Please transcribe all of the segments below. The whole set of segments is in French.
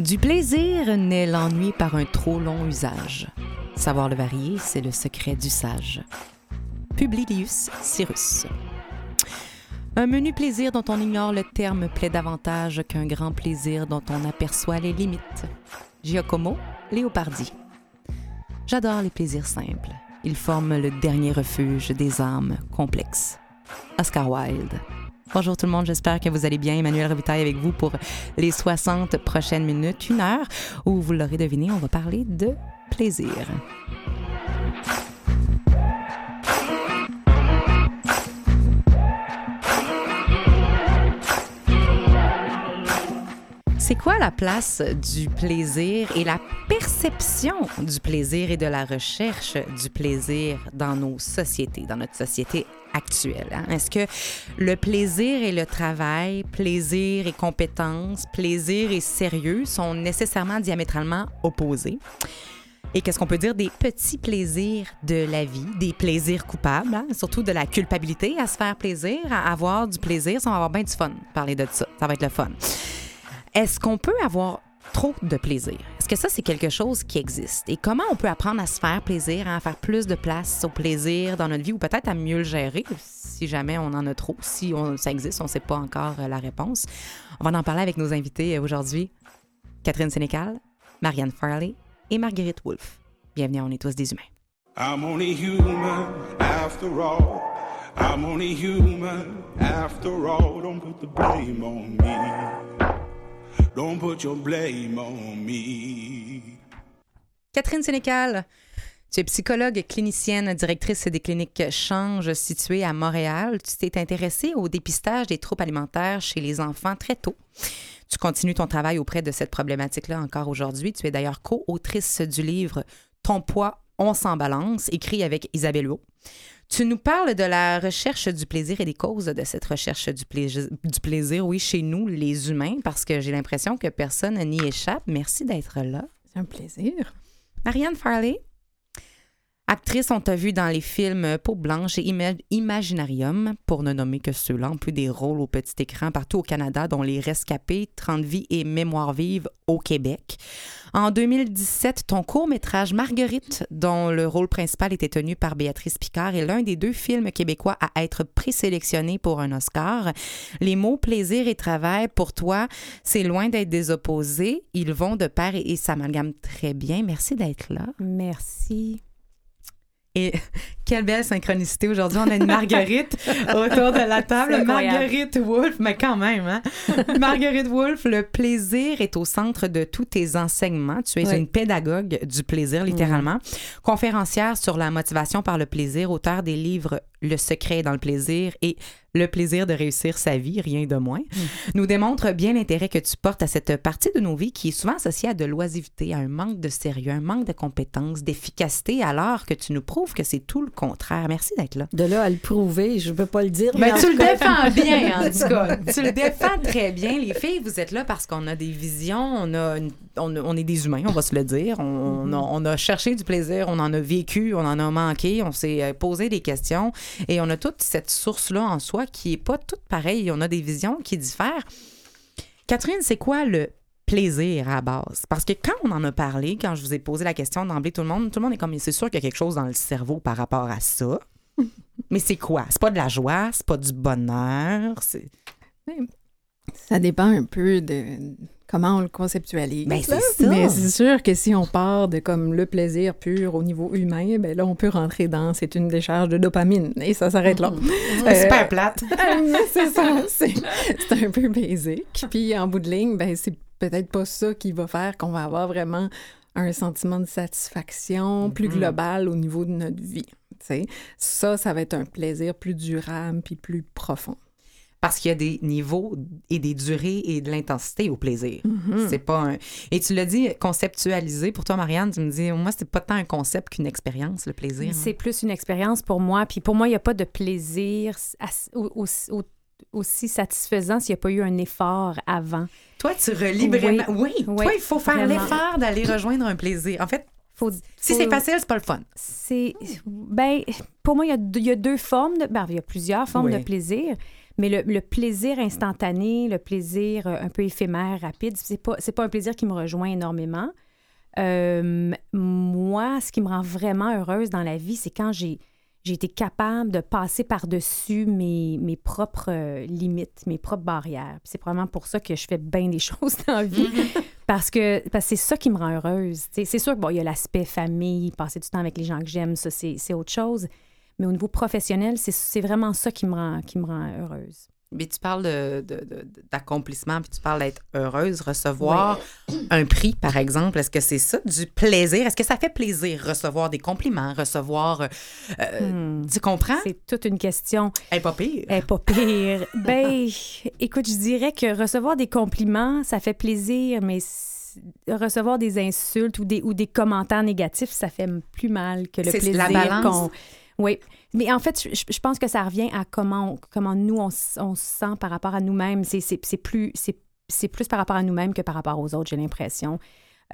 Du plaisir naît l'ennui par un trop long usage. Savoir le varier, c'est le secret du sage. Publilius Cyrus. Un menu plaisir dont on ignore le terme plaît davantage qu'un grand plaisir dont on aperçoit les limites. Giacomo Leopardi. J'adore les plaisirs simples. Ils forment le dernier refuge des âmes complexes. Oscar Wilde. Bonjour tout le monde, j'espère que vous allez bien. Emmanuel Revitaille avec vous pour les 60 prochaines minutes, une heure, où vous l'aurez deviné, on va parler de plaisir. C'est quoi la place du plaisir et la perception du plaisir et de la recherche du plaisir dans nos sociétés, dans notre société actuelle? hein? Est-ce que le plaisir et le travail, plaisir et compétence, plaisir et sérieux sont nécessairement diamétralement opposés? Et qu'est-ce qu'on peut dire des petits plaisirs de la vie, des plaisirs coupables, hein? surtout de la culpabilité à se faire plaisir, à avoir du plaisir, va avoir bien du fun, parler de ça, ça va être le fun. Est-ce qu'on peut avoir trop de plaisir? Que ça, c'est quelque chose qui existe? Et comment on peut apprendre à se faire plaisir, à faire plus de place au plaisir dans notre vie ou peut-être à mieux le gérer si jamais on en a trop, si ça existe, on ne sait pas encore euh, la réponse. On va en parler avec nos invités euh, aujourd'hui. Catherine Sénécal, Marianne Farley et Marguerite Wolfe. Bienvenue à On est tous des humains. Don't put your blame on me. Catherine Sénécal, tu es psychologue clinicienne, directrice des cliniques Change situées à Montréal. Tu t'es intéressée au dépistage des troubles alimentaires chez les enfants très tôt. Tu continues ton travail auprès de cette problématique-là encore aujourd'hui. Tu es d'ailleurs co-autrice du livre Ton poids, on s'en balance, écrit avec Isabelle Huot. Tu nous parles de la recherche du plaisir et des causes de cette recherche du plaisir, du plaisir, oui, chez nous, les humains, parce que j'ai l'impression que personne n'y échappe. Merci d'être là. C'est un plaisir. Marianne Farley, actrice, on t'a vu dans les films Peau blanche et Ima- Imaginarium, pour ne nommer que ceux-là, en plus des rôles au petit écran partout au Canada, dont Les Rescapés, 30 vies et Mémoire vive au Québec. En 2017, ton court-métrage Marguerite, dont le rôle principal était tenu par Béatrice Picard, est l'un des deux films québécois à être présélectionné pour un Oscar. Les mots plaisir et travail, pour toi, c'est loin d'être des opposés. Ils vont de pair et s'amalgament très bien. Merci d'être là. Merci. Et quelle belle synchronicité aujourd'hui. On a une Marguerite autour de la table. Marguerite Wolfe, mais quand même, hein? Marguerite Wolfe, le plaisir est au centre de tous tes enseignements. Tu es Oui. une pédagogue du plaisir, littéralement. Conférencière sur la motivation par le plaisir, auteur des livres Le secret dans le plaisir et Le plaisir de réussir sa vie, rien de moins, nous démontre bien l'intérêt que tu portes à cette partie de nos vies qui est souvent associée à de l'oisiveté, à un manque de sérieux, un manque de compétences, d'efficacité, alors que tu nous prouves que c'est tout le contraire. Merci d'être là. De là à le prouver, je ne peux pas le dire. Ben, mais tu le cas- défends bien, en tout cas. Tu le défends très bien. Les filles, vous êtes là parce qu'on a des visions, on, a une- on, on est des humains, on va se le dire. On, on a, on a cherché du plaisir, on en a vécu, on en a manqué, on s'est euh, posé des questions et on a toute cette source-là en soi qui est pas toute pareille. On a des visions qui diffèrent. Catherine, c'est quoi le plaisir à la base? Parce que quand on en a parlé, quand je vous ai posé la question d'emblée, tout le monde, tout le monde est comme, c'est sûr qu'il y a quelque chose dans le cerveau par rapport à ça. Mais c'est quoi? C'est pas de la joie, c'est pas du bonheur, c'est... Ça dépend un peu de comment on le conceptualise. Ben, c'est là. ça. Mais c'est sûr que si on part de comme le plaisir pur au niveau humain, ben là, on peut rentrer dans c'est une décharge de dopamine et ça s'arrête là. Euh, Super plate. c'est ça, c'est c'est un peu basique. Puis en bout de ligne, ben c'est peut-être pas ça qui va faire qu'on va avoir vraiment un sentiment de satisfaction plus Mhm. global au niveau de notre vie. tu sais. Ça, ça va être un plaisir plus durable puis plus profond. parce qu'il y a des niveaux et des durées et de l'intensité au plaisir. Mhm. C'est pas un... Et tu l'as dit, conceptualiser. Pour toi, Marianne, tu me dis, moi, c'est pas tant un concept qu'une expérience, le plaisir. C'est plus une expérience pour moi. Puis pour moi, il n'y a pas de plaisir au- au- au- aussi satisfaisant s'il n'y a pas eu un effort avant. Toi, tu relis vraiment. Oui, Oui, toi, il faut faire l'effort d'aller rejoindre un plaisir. En fait, Faut, si faut- c'est facile, c'est pas le fun. c'est ben pour moi il y a deux, il y a deux formes de ben, il y a plusieurs formes Oui. de plaisir mais le, le plaisir instantané le plaisir euh, un peu éphémère rapide c'est pas c'est pas un plaisir qui me rejoint énormément Euh, moi ce qui me rend vraiment heureuse dans la vie c'est quand j'ai j'ai été capable de passer par-dessus mes, mes propres euh, limites, mes propres barrières. C'est probablement pour ça que je fais bien des choses dans la vie. Parce que parce que c'est ça qui me rend heureuse. C'est sûr que bon, y a l'aspect famille, passer du temps avec les gens que j'aime, ça c'est c'est autre chose. Mais au niveau professionnel, c'est- c'est vraiment ça qui me rend, qui me rend heureuse. Mais tu parles de- de- de- d'accomplissement, puis tu parles d'être heureuse, recevoir un prix, par exemple. Est-ce que c'est ça, du plaisir? Est-ce que ça fait plaisir recevoir des compliments, recevoir... euh, euh, Tu comprends? C'est toute une question. Elle est pas pire. Elle est pas pire. ben, écoute, je dirais que recevoir des compliments, ça fait plaisir, mais recevoir des insultes ou des, ou des commentaires négatifs, ça fait plus mal que le C'est plaisir la balance. qu'on... Oui, mais en fait, je, je pense que ça revient à comment, on- comment nous, on, se sent par rapport à nous-mêmes. C'est, c'est, c'est plus, c'est, c'est plus par rapport à nous-mêmes que par rapport aux autres, j'ai l'impression.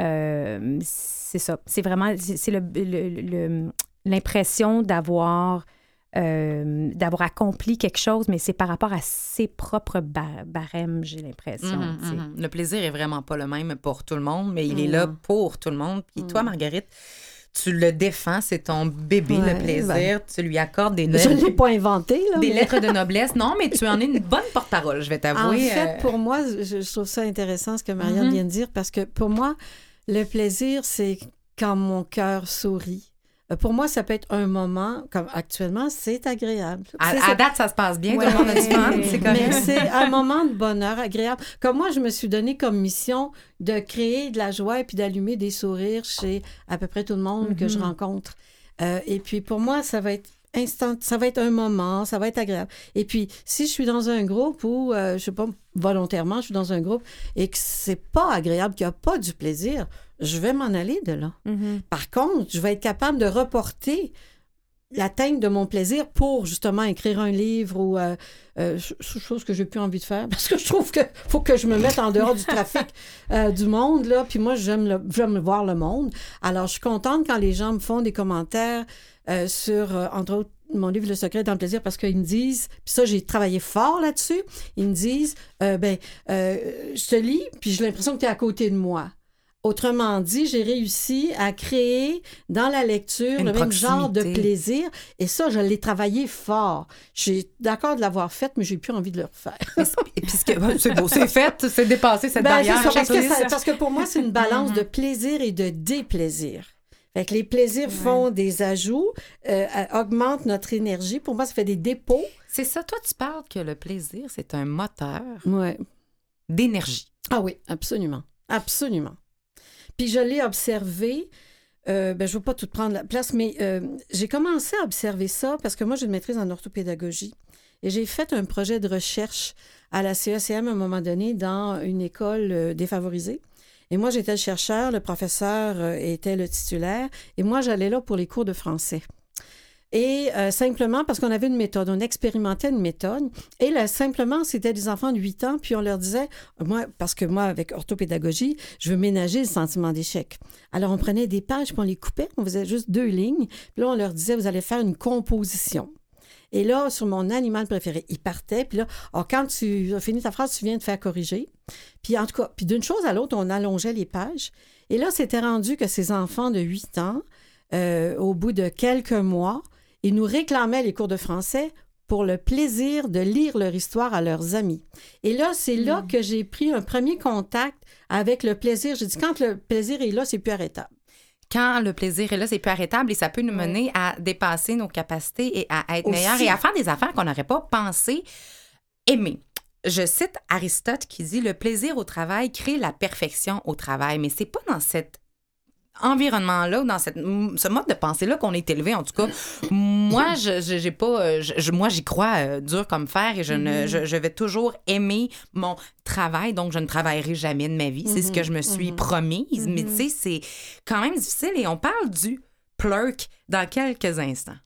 Euh, c'est ça. C'est vraiment c'est, l'impression d'avoir, euh, d'avoir accompli quelque chose, mais c'est par rapport à ses propres ba- barèmes, j'ai l'impression. Mhm, sais. mhm. Le plaisir est vraiment pas le même pour tout le monde, mais il est là Non. pour tout le monde. Puis toi, Marguerite, tu le défends, c'est ton bébé, Ouais, le plaisir. Tu lui accordes des, Je ne l'ai pas inventé, là. des mais- lettres de noblesse. Non, mais tu en es une bonne porte-parole, je vais En t'avouer. fait, euh, pour moi, je, je trouve ça intéressant ce que Marianne Mhm. vient de dire parce que pour moi, le plaisir, c'est quand mon cœur sourit. Euh, Pour moi, ça peut être un moment, comme actuellement, c'est agréable. à, date, ça se passe bien. Ouais. Tout le monde a du fun. C'est Mais correct. c'est un moment de bonheur agréable. Comme moi, je me suis donné comme mission de créer de la joie et puis d'allumer des sourires chez à peu près tout le monde que je Mhm. rencontre. Euh, et puis pour moi, ça va être instant, ça va être un moment, ça va être agréable. Et puis si je suis dans un groupe où, euh, je sais pas, volontairement, je suis dans un groupe et que c'est pas agréable, qu'il n'y a pas du plaisir, je vais m'en aller de là. Mhm. Par contre, je vais être capable de reporter l'atteinte de mon plaisir pour justement écrire un livre ou euh, euh, ch- chose que j'ai plus envie de faire parce que je trouve que faut que je me mette en dehors du trafic euh, du monde là puis moi j'aime j'aime voir le monde alors je suis contente quand les gens me font des commentaires euh, sur euh, entre autres mon livre Le secret dans le plaisir parce qu'ils me disent puis ça j'ai travaillé fort là-dessus ils me disent euh, ben euh, je te lis puis j'ai l'impression que tu es à côté de moi Autrement dit, j'ai réussi à créer dans la lecture Une le même genre de plaisir. Et ça, je l'ai travaillé fort. J'ai d'accord de l'avoir fait, mais j'ai plus envie de le refaire. C'est beau, c'est fait, c'est dépassé cette Ben, barrière. c'est ça, parce, que Chacun- ça- parce que pour moi, c'est une balance de plaisir et de déplaisir. Fait que les plaisirs font des ajouts, euh, euh, augmentent notre énergie. Pour moi, ça fait des dépôts. C'est ça, toi, tu parles que le plaisir, c'est un moteur Ouais. d'énergie. Ah oui, absolument. Absolument. Puis je l'ai observé. euh, ben, je ne veux pas tout prendre la place, mais euh, j'ai commencé à observer ça parce que moi, j'ai une maîtrise en orthopédagogie. Et j'ai fait un projet de recherche à la CECM à un moment donné dans une école euh, défavorisée. Et moi, j'étais le chercheur, le professeur euh, était le titulaire, et moi, j'allais là pour les cours de français. Et euh, simplement parce qu'on avait une méthode, on expérimentait une méthode. Et là, simplement, c'était des enfants de 8 ans, puis on leur disait, moi, parce que moi, avec orthopédagogie, je veux ménager le sentiment d'échec. Alors, on prenait des pages, puis on les coupait, on faisait juste deux lignes, puis là, on leur disait, vous allez faire une composition. Et là, sur mon animal préféré, il partait, puis là, alors, quand tu as fini ta phrase, tu viens de faire corriger. Puis en tout cas, puis d'une chose à l'autre, on allongeait les pages. Et là, c'était rendu que ces enfants de 8 ans, euh, au bout de quelques mois, ils nous réclamaient les cours de français pour le plaisir de lire leur histoire à leurs amis. Et là, c'est là que j'ai pris un premier contact avec le plaisir. J'ai dit, quand le plaisir est là, c'est plus arrêtable. Quand le plaisir est là, c'est plus arrêtable et ça peut nous mener à dépasser nos capacités et à être meilleurs et à faire des affaires qu'on n'aurait pas pensé aimer. Je cite Aristote qui dit le plaisir au travail crée la perfection au travail, mais c'est pas dans cette environnement-là, dans cette, ce mode de pensée-là qu'on est élevé, en tout cas, moi, je, j'ai pas, euh, je- moi, j'y crois euh, dur comme fer et je, ne, je, je vais toujours aimer mon travail, donc je ne travaillerai jamais de ma vie. C'est ce que je me suis promise, mais tu sais, c'est quand même difficile et on parle du plurk dans quelques instants.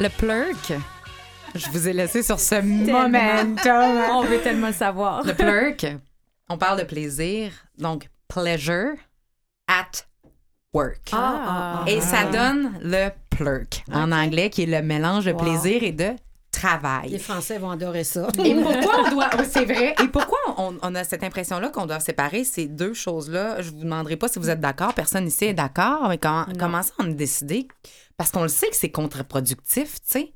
Le plurk, je vous ai laissé sur ce momentum. On veut tellement le savoir. Le plurk, on parle de plaisir, donc pleasure at work. Ah, Et ça donne le plurk en anglais, qui est le mélange de Wow. plaisir et de travail. Les Français vont adorer ça. Et pourquoi on doit. oui, c'est vrai. Et pourquoi on, on a cette impression-là qu'on doit séparer ces deux choses-là? Je vous demanderai pas si vous êtes d'accord. Personne ici est d'accord. Mais comment, comment ça on a décidé? Parce qu'on le sait que c'est contre-productif, tu sais.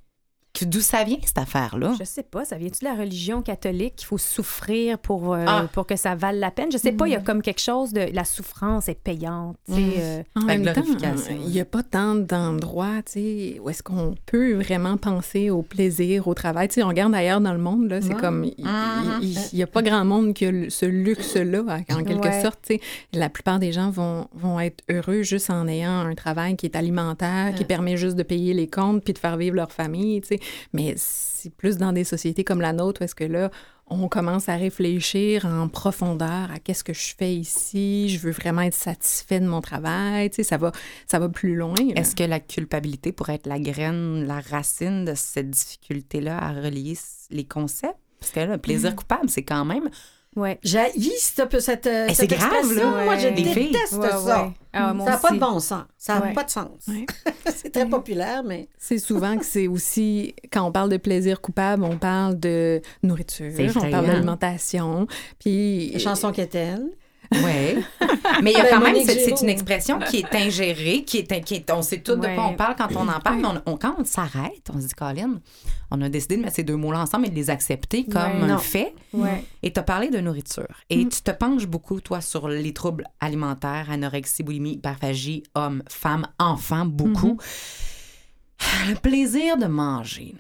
D'où ça vient, cette affaire-là? Je sais pas, ça vient-tu de la religion catholique qu'il faut souffrir pour, euh, Ah. pour que ça vale la peine? Je sais pas, il y a comme quelque chose de la souffrance est payante. tu sais, euh, En même temps, glorification. il n'y a pas tant d'endroits, tu sais, où est-ce qu'on peut vraiment penser au plaisir, au travail? Tu sais, on regarde ailleurs dans le monde, là, c'est Ouais. comme, il n'y a pas grand monde qui a ce luxe-là, en quelque Ouais. sorte, tu sais. La plupart des gens vont, vont être heureux juste en ayant un travail qui est alimentaire, qui permet juste de payer les comptes puis de faire vivre leur famille, tu sais. Mais c'est plus dans des sociétés comme la nôtre où est-ce que là, on commence à réfléchir en profondeur à qu'est-ce que je fais ici, je veux vraiment être satisfait de mon travail, tu sais, ça va, ça va plus loin. Est-ce que la culpabilité pourrait être la graine, la racine de cette difficulté-là à relier les concepts? Parce que là, le plaisir Mm. coupable, c'est quand même. Ouais. J'ai cette, cette, euh, c'est cette grave, expression. là. Moi, je déteste Ouais, ça. ouais. Ah, ça n'a pas de bon sens. Ça n'a Ouais. pas de sens. Ouais. c'est très populaire, mais C'est souvent que c'est aussi, quand on parle de plaisir coupable, on parle de nourriture, on parle d'alimentation, puis... les chansons qu'est-elle? Oui. Mais il y a Ben, quand même, c'est une expression qui est ingérée, qui est, qui est- on sait tout de quoi on parle quand on en parle, mais on- on- quand on s'arrête, on se dit, Colin, on a décidé de mettre ces deux mots-là ensemble et de les accepter comme Ouais. un fait. Ouais. Et tu as parlé de nourriture. Et tu te penches beaucoup, toi, sur les troubles alimentaires, anorexie, boulimie, hyperphagie, hommes, femmes, enfants, beaucoup. Le plaisir de manger.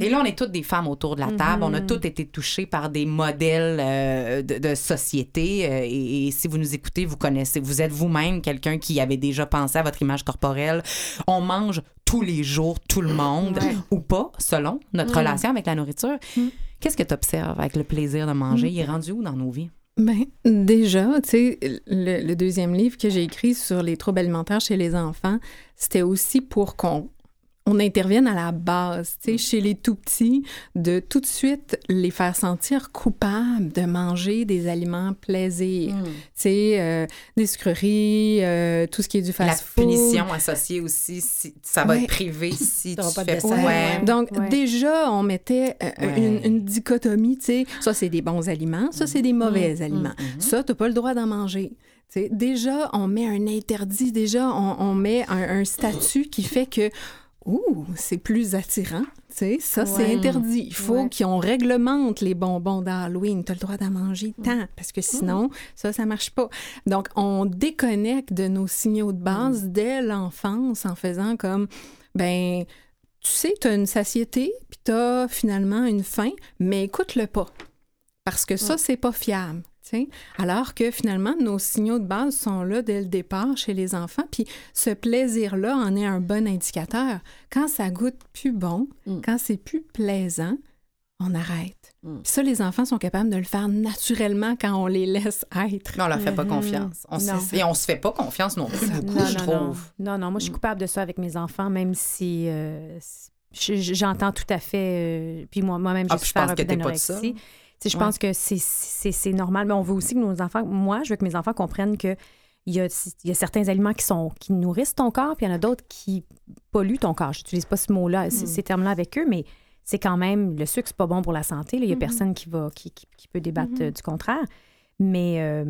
Et là, on est toutes des femmes autour de la table. On a toutes été touchées par des modèles euh, de, de société. euh, et, et si vous nous écoutez, vous connaissez, vous êtes vous-même quelqu'un qui avait déjà pensé à votre image corporelle. On mange tous les jours, tout le monde, ou pas, selon notre relation avec la nourriture. Qu'est-ce que tu observes avec le plaisir de manger? Il est rendu où dans nos vies? Ben, déjà, tu sais, le, le deuxième livre que j'ai écrit sur les troubles alimentaires chez les enfants, c'était aussi pour qu'on on intervienne à la base, tu sais, chez les tout petits, de tout de suite les faire sentir coupables de manger des aliments plaisir. Mm. Tu sais, euh, des sucreries, euh, tout ce qui est du La fast-food. punition associée aussi, si, ça va Ouais. être privé si tu pas de fais. Ouais. Donc, Ouais. déjà, on mettait euh, Ouais. une, une dichotomie, tu sais, ça, c'est des bons aliments, ça, c'est des mauvais aliments. Ça, tu pas le droit d'en manger. Tu sais, déjà, on met un interdit, déjà, on, on met un, un statut qui fait que, ouh, c'est plus attirant. Tu sais, ça, c'est interdit. Il faut Ouais. qu'on réglemente les bonbons d'Halloween. Tu as le droit d'en manger tant, parce que sinon, ça, ça marche pas. Donc, on déconnecte de nos signaux de base dès l'enfance en faisant comme, ben, tu sais, tu as une satiété, puis tu as finalement une faim, mais écoute-le pas. Parce que ça, c'est pas fiable. Alors que finalement, nos signaux de base sont là dès le départ chez les enfants. Puis ce plaisir-là en est un bon indicateur. Quand ça goûte plus bon, Mm. quand c'est plus plaisant, on arrête. Mm. Puis ça, les enfants sont capables de le faire naturellement quand on les laisse être. Mais on leur fait pas Mhm. confiance. On Non. se- et on se fait pas confiance non plus beaucoup, non, je non, trouve. Non. non, non, moi, je suis coupable de ça avec mes enfants, même si euh, je- je- j'entends tout à fait. euh, puis moi- moi-même, Ah, j'ai puis je pense que pas de ça. Je Ouais. pense que c'est- normal, mais on veut aussi que nos enfants, moi, je veux que mes enfants comprennent que il y a, il y a certains aliments qui, sont, qui nourrissent ton corps, puis il y en a d'autres qui polluent ton corps. Je n'utilise pas ce mot-là, c- ces termes-là avec eux, mais c'est quand même, le sucre, c'est pas bon pour la santé. là. Il y a personne qui, va, qui, qui- qui peut débattre euh, du contraire. Mais, euh,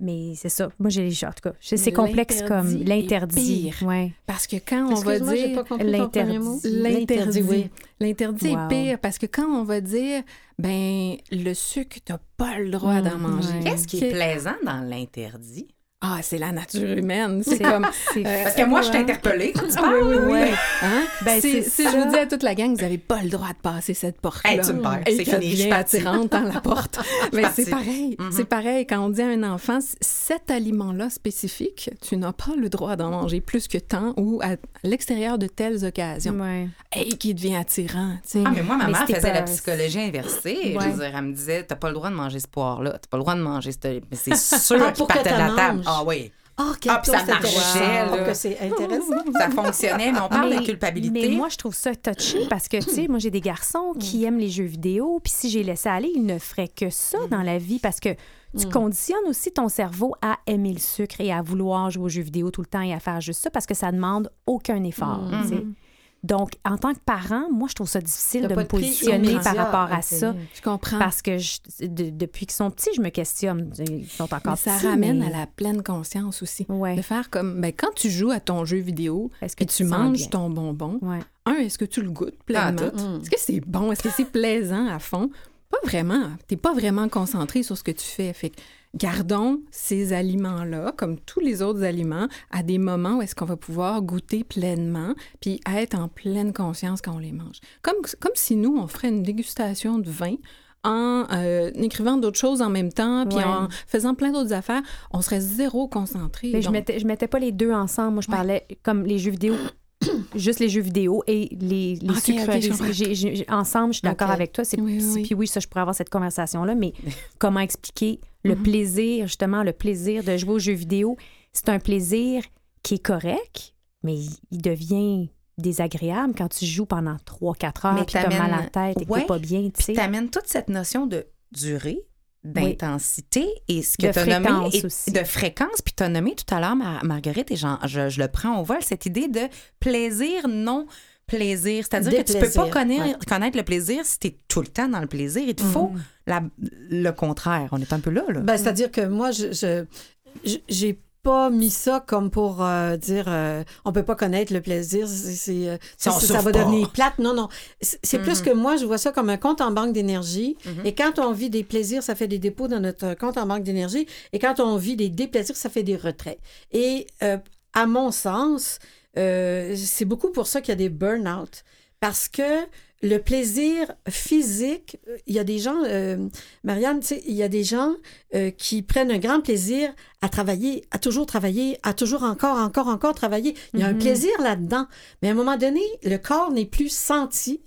mais c'est ça. Moi, j'ai en tout cas, c'est complexe comme L'interdit est l'interdit. pire. Ouais. Parce que quand on va dire... mot. L'interdit. oui. L'interdit Wow. est pire parce que quand on va dire, ben, le sucre, t'as pas le droit d'en Mm, manger. ouais. Qu'est-ce qui est plaisant dans l'interdit? Ah, c'est la nature humaine. C'est comme. c'est- euh, Parce que moi, je suis interpellée quand tu Ah parles. oui, oui, oui. Ouais. Hein? Ben, si je vous dis à toute la gang, vous n'avez pas le droit de passer cette porte-là. Hey, tu me perds. Et C'est fini, je suis attirante dans la porte. Mais partie. c'est pareil. Mhm. C'est pareil. Quand on dit à un enfant, cet aliment-là spécifique, tu n'as pas le droit d'en manger plus que tant ou à l'extérieur de telles occasions. Ouais. Et qui devient attirant. tu. Ah, mais moi, ma mère c'était faisait la psychologie inversée. Je veux dire, elle me disait, t'as pas le droit de manger ce poire-là. T'as pas le droit de manger ce... Mais c'est sûr Ah, qu'il partait de la table. Ah oui. Oh, Ah, puis ça marchait, là. Oh, que c'est intéressant. Ça fonctionnait, mais on parle de culpabilité. Mais moi, je trouve ça touché parce que, tu sais, moi, j'ai des garçons qui aiment les jeux vidéo, puis si j'ai laissé aller, ils ne feraient que ça dans la vie parce que tu conditionnes aussi ton cerveau à aimer le sucre et à vouloir jouer aux jeux vidéo tout le temps et à faire juste ça parce que ça demande aucun effort. tu sais. Donc, en tant que parent, moi, je trouve ça difficile de me positionner par rapport à ça. Je comprends. Parce que je- de- depuis qu'ils sont petits, je me questionne. Ils sont Mais encore ça petits, ramène mais- à la pleine conscience aussi. Ouais. De faire comme, ben, quand tu joues à ton jeu vidéo Est-ce que et tu manges ton bonbon, Ouais. un, est-ce que tu le goûtes Ah, pleinement? tout. Mm. Est-ce que c'est bon? Est-ce que c'est plaisant à fond? Pas vraiment. T'es pas vraiment concentré sur ce que tu fais. Fait que gardons ces aliments-là, comme tous les autres aliments, à des moments où est-ce qu'on va pouvoir goûter pleinement, puis être en pleine conscience quand on les mange. Comme, comme si nous, on ferait une dégustation de vin en euh, écrivant d'autres choses en même temps, puis Ouais. en faisant plein d'autres affaires, on serait zéro concentré. Mais je mettais, je mettais pas les deux ensemble. Moi, je Ouais. parlais comme les jeux vidéo. juste les jeux vidéo et les, les Ok, ok, sucreries. je comprends. J'ai- j'ai- j'ai- ensemble, je suis d'accord avec toi. C'est, Oui, oui. Puis oui, ça, je pourrais avoir cette conversation-là, mais comment expliquer le plaisir, justement, le plaisir de jouer aux jeux vidéo? C'est un plaisir qui est correct, mais il, devient désagréable quand tu joues pendant 3-4 heures Mais et que tu as mal à la tête et que Ouais. t'es pas bien, tu sais. Tu amènes toute cette notion de durée, d'intensité et ce que tu as nommé fréquence et- aussi. de fréquence. Puis tu as nommé tout à l'heure, Mar- Marguerite, et je, je le prends au vol, cette idée de plaisir non plaisir. C'est-à-dire que tu peux pas connaître, ouais. connaître le plaisir si tu es tout le temps dans le plaisir. Il te faut la- le contraire. On est un peu là. là. Ben, C'est-à-dire que moi, je- j'ai pas mis ça comme pour euh, dire euh, on peut pas connaître le plaisir, c'est, euh, ça, ça va pas. devenir plate. Non, non. C'est, plus que moi, je vois ça comme un compte en banque d'énergie. Et quand on vit des plaisirs, ça fait des dépôts dans notre compte en banque d'énergie. Et quand on vit des déplaisirs, ça fait des retraits. Et euh, à mon sens, euh, c'est beaucoup pour ça qu'il y a des burn-out. Parce que le plaisir physique, il y a des gens, euh, Marianne, tu sais, il y a des gens euh, qui prennent un grand plaisir à travailler, à toujours travailler, à toujours encore, encore, encore travailler. Il y a un plaisir là-dedans. Mais à un moment donné, le corps n'est plus senti.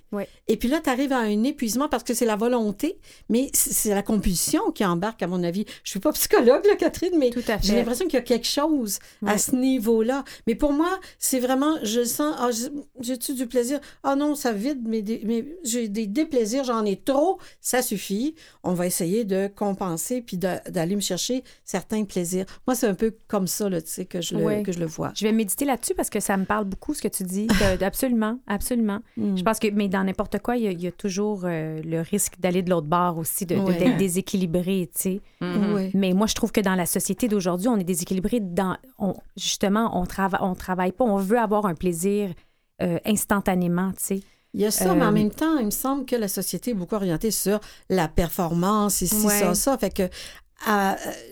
Et puis là, tu arrives à un épuisement parce que c'est la volonté, mais c'est la compulsion qui embarque, à mon avis. Je suis pas psychologue, là, Catherine, mais j'ai l'impression qu'il y a quelque chose à ce niveau-là. Mais pour moi, c'est vraiment, je sens, ah, j'ai- j'ai-tu du plaisir? Ah non, ça vide, mais, mais j'ai des déplaisirs, j'en ai trop, ça suffit. On va essayer de compenser puis d'aller me chercher certains plaisirs. Moi, c'est un peu comme ça, là, tu sais, que je le, que je le vois. Je vais méditer là-dessus parce que ça me parle beaucoup ce que tu dis. Que- absolument, absolument. Mm. Je pense que, mais dans n'importe quoi, il y, a, il y a toujours euh, le risque d'aller de l'autre bord aussi, de- d'être déséquilibré, tu sais. Mhm. Ouais. Mais moi, je trouve que dans la société d'aujourd'hui, on est déséquilibré dans. on- justement, on travaille, on travaille pas, on veut avoir un plaisir euh, instantanément, tu sais. Il y a ça, mais en Euh, même temps, il me semble que la société est beaucoup orientée sur la performance, ici, Ouais. ça, ça. Fait que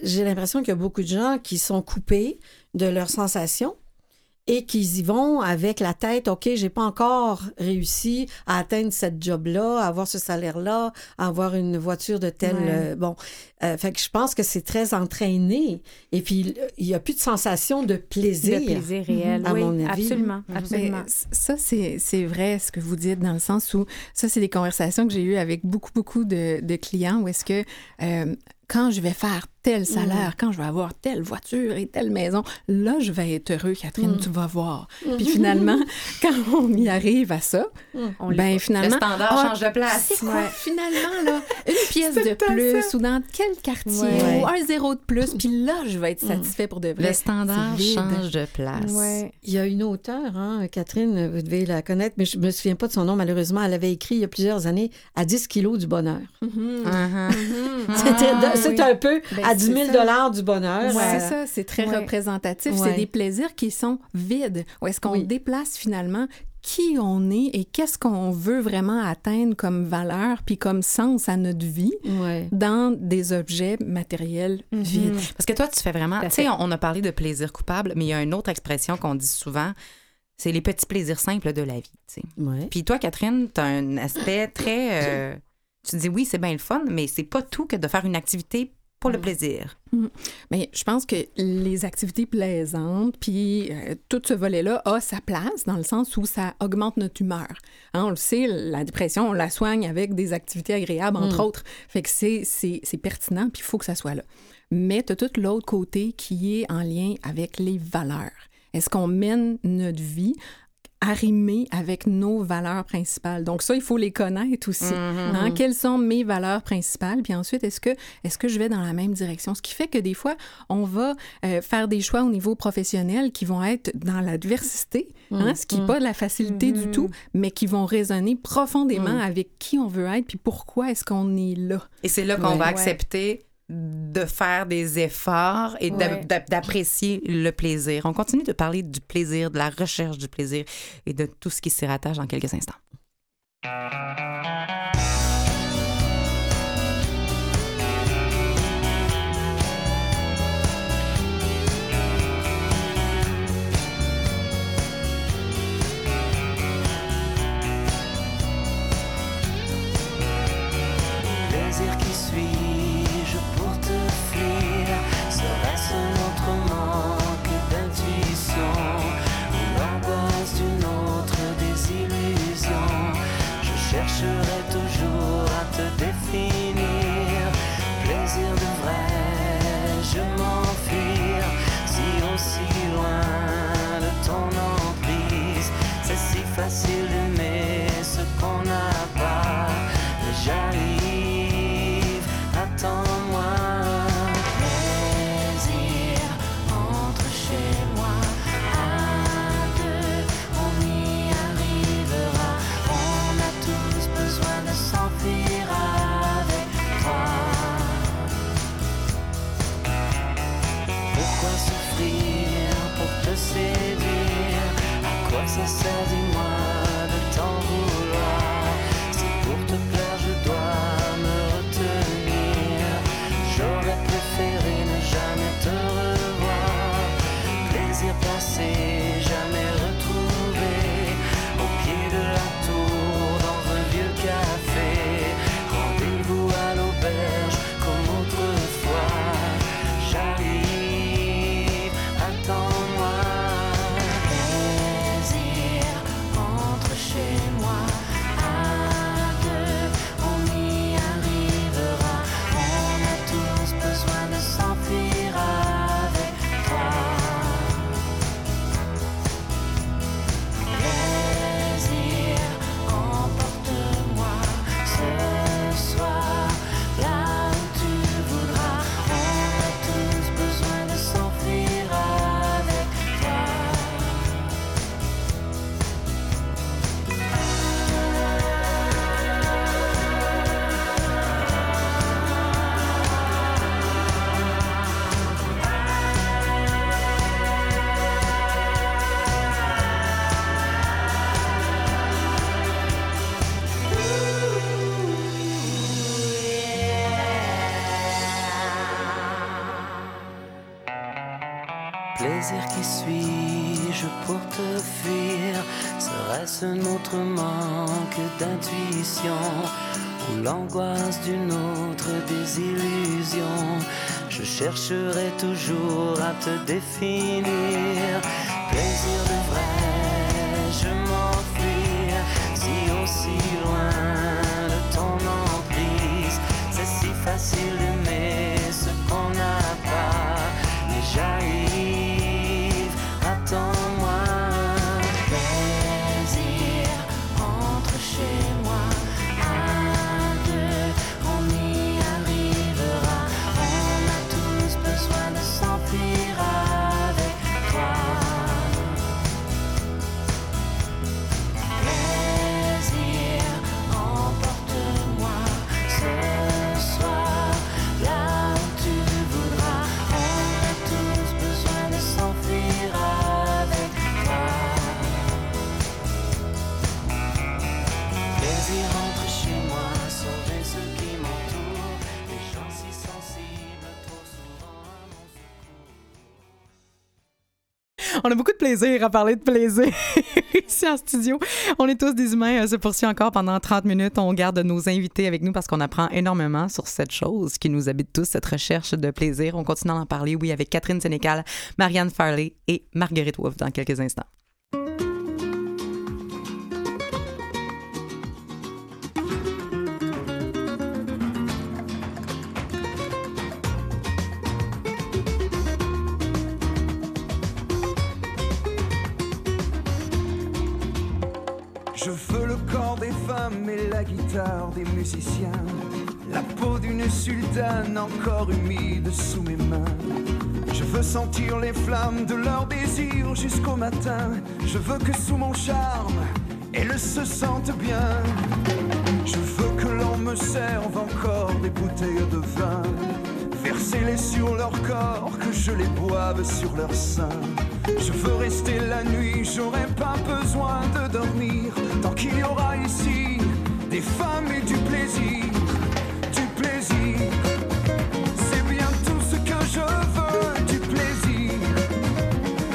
j'ai l'impression qu'il y a beaucoup de gens qui sont coupés de leurs sensations et qu'ils y vont avec la tête, OK, j'ai pas encore réussi à atteindre cette job-là, à avoir ce salaire-là, à avoir une voiture de tel... Ouais. euh, bon, Euh, fait que je pense que c'est très entraîné. Et puis, il n'y a plus de sensation de plaisir. Le plaisir réel. À oui, mon avis. absolument, Mhm. absolument. Mais ça, c'est c'est vrai ce que vous dites dans le sens où ça, c'est des conversations que j'ai eues avec beaucoup, beaucoup de, de clients où est-ce que euh, quand je vais faire tel salaire, quand je vais avoir telle voiture et telle maison, là, je vais être heureux, Catherine, tu vas voir. Puis finalement, quand on y arrive à ça, On ben Le finalement... standard Ah, change de place. C'est quoi, finalement, là? Une pièce de plus ça. ou dans quel quartier? Ouais. ou un zéro de plus, puis là, je vais être satisfait pour de vrai. Le standard change de place. Ouais. Il y a une auteure, hein, Catherine, vous devez la connaître, mais je me souviens pas de son nom malheureusement. Elle avait écrit il y a plusieurs années à 10 kilos du bonheur. Mhm. Mhm. C'était Ah, c'est oui. un peu Ben, à 10 000 c'est ça. dollars du bonheur. Ouais, Euh, c'est ça, c'est très Ouais. représentatif. Ouais. C'est des plaisirs qui sont vides. Où est-ce qu'on Oui. déplace finalement qui on est et qu'est-ce qu'on veut vraiment atteindre comme valeur puis comme sens à notre vie ouais. dans des objets matériels vides. Parce que toi, tu fais vraiment. Tu sais, on, on a parlé de plaisir coupable, mais il y a une autre expression qu'on dit souvent c'est les petits plaisirs simples de la vie. tu sais. Ouais. Puis toi, Catherine, tu as un aspect très. euh, tu dis oui, c'est bien le fun, mais c'est pas tout que de faire une activité pour le plaisir. Mais je pense que les activités plaisantes, puis euh, tout ce volet-là a sa place dans le sens où ça augmente notre humeur. Hein, on le sait, la dépression, on la soigne avec des activités agréables, entre autres. Fait que c'est pertinent, puis il faut que ça soit là. Mais tu as tout l'autre côté qui est en lien avec les valeurs. Est-ce qu'on mène notre vie arrimée avec nos valeurs principales? Donc ça, il faut les connaître aussi. Hein, Quelles sont mes valeurs principales? Puis ensuite, est-ce que, est-ce que je vais dans la même direction? Ce qui fait que des fois, on va euh, faire des choix au niveau professionnel qui vont être dans l'adversité, hein, ce qui n'est pas de la facilité du tout, mais qui vont résonner profondément avec qui on veut être, puis pourquoi est-ce qu'on est là? Et c'est là qu'on Ouais. va Ouais. accepter de faire des efforts et Ouais. d'apprécier le plaisir. On continue de parler du plaisir, de la recherche du plaisir et de tout ce qui s'y rattache dans quelques instants. plaisir qui Qui suis-je pour te fuir? Serait-ce notre manque d'intuition Ou l'angoisse d'une autre désillusion? Je chercherai toujours à te définir On a beaucoup de plaisir à parler de plaisir ici en studio. On est tous des humains. euh, se poursuit encore pendant 30 minutes. On garde nos invités avec nous parce qu'on apprend énormément sur cette chose qui nous habite tous, cette recherche de plaisir. On continue à en parler, oui, avec Catherine Sénécal, Marianne Farley et Marguerite Wolff dans quelques instants. La peau d'une sultane encore humide sous mes mains. Je veux sentir les flammes de leur désir jusqu'au matin. Je veux que sous mon charme, elles se sentent bien. Je veux que l'on me serve encore des bouteilles de vin. Verser-les sur leur corps, que je les boive sur leur sein. Je veux rester la nuit, j'aurai pas besoin de dormir. Tant qu'il y aura ici et du plaisir, du plaisir. C'est bien tout ce que je veux, du plaisir.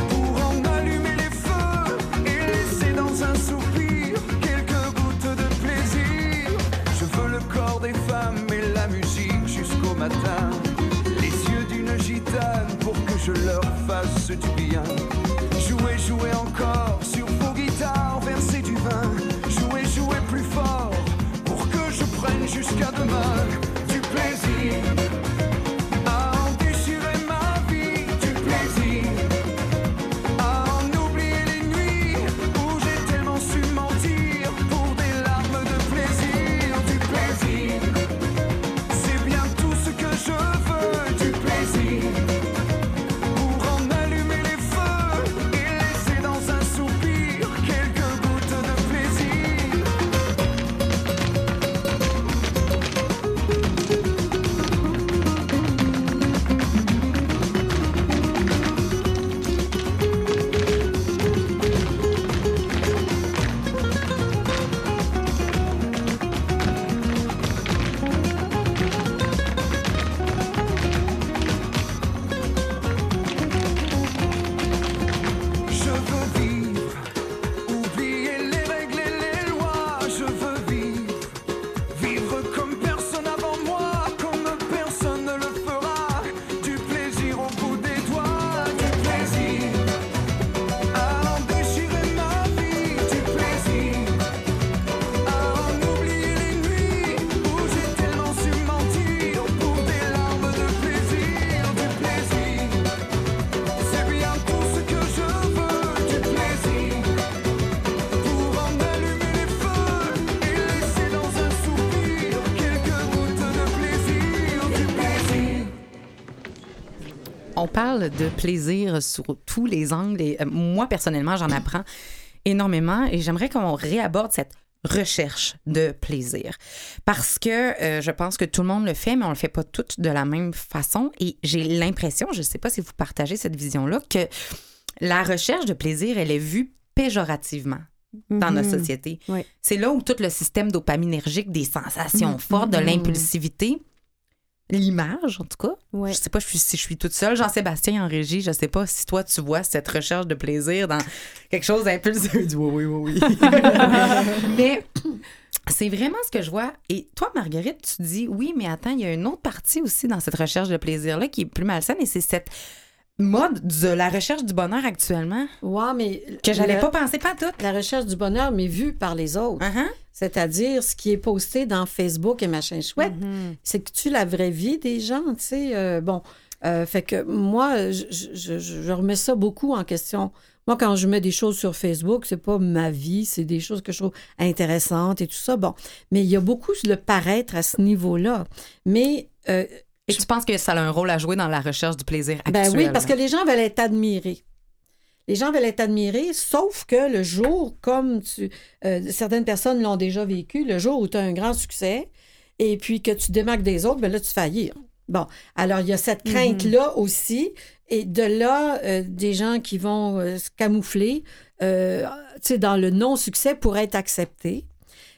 Pour en allumer les feux et laisser dans un soupir quelques gouttes de plaisir. Je veux le corps des femmes et la musique jusqu'au matin. Les yeux d'une gitane pour que je leur fasse du bien. Jouer, jouer encore que há de. Parle de plaisir sur tous les angles, et euh, moi, personnellement, j'en apprends énormément et j'aimerais qu'on réaborde cette recherche de plaisir. Parce que euh, je pense que tout le monde le fait, mais on le fait pas toutes de la même façon. Et j'ai l'impression, je ne sais pas si vous partagez cette vision-là, que la recherche de plaisir, elle est vue péjorativement dans notre Mhm. société. Oui. C'est là où tout le système dopaminergique, des sensations fortes, de l'impulsivité, l'image en tout cas. Ouais. Je sais pas je suis- si je suis toute seule. Jean-Sébastien en régie, je sais pas si toi tu vois cette recherche de plaisir dans quelque chose d'impulsif. Oui, oui, oui, oui. mais c'est vraiment ce que je vois. Et toi, Marguerite, tu dis oui, mais attends, il y a une autre partie aussi dans cette recherche de plaisir-là qui est plus malsaine et c'est cette mode de la recherche du bonheur actuellement? Ouais, mais. que j'avais le- pas pensé pas tout. La recherche du bonheur, mais vue par les autres. Uh-huh. C'est-à-dire ce qui est posté dans Facebook et machin chouette. C'est que tu la vraie vie des gens, tu sais. euh, bon, euh, fait que moi, je, je- je- je remets ça beaucoup en question. Moi, quand je mets des choses sur Facebook, c'est pas ma vie, c'est des choses que je trouve intéressantes et tout ça. Bon, mais il y a beaucoup le paraître à ce niveau-là. Mais euh, Et tu penses que ça a un rôle à jouer dans la recherche du plaisir actuel? ben oui, parce que les gens veulent être admirés. Les gens veulent être admirés, sauf que le jour, comme tu, euh, certaines personnes l'ont déjà vécu, le jour où tu as un grand succès et puis que tu démarques des autres, ben là, tu faillir. Bon, alors il y a cette crainte-là aussi. Et de là, euh, des gens qui vont euh, se camoufler dans le non-succès pour être acceptés.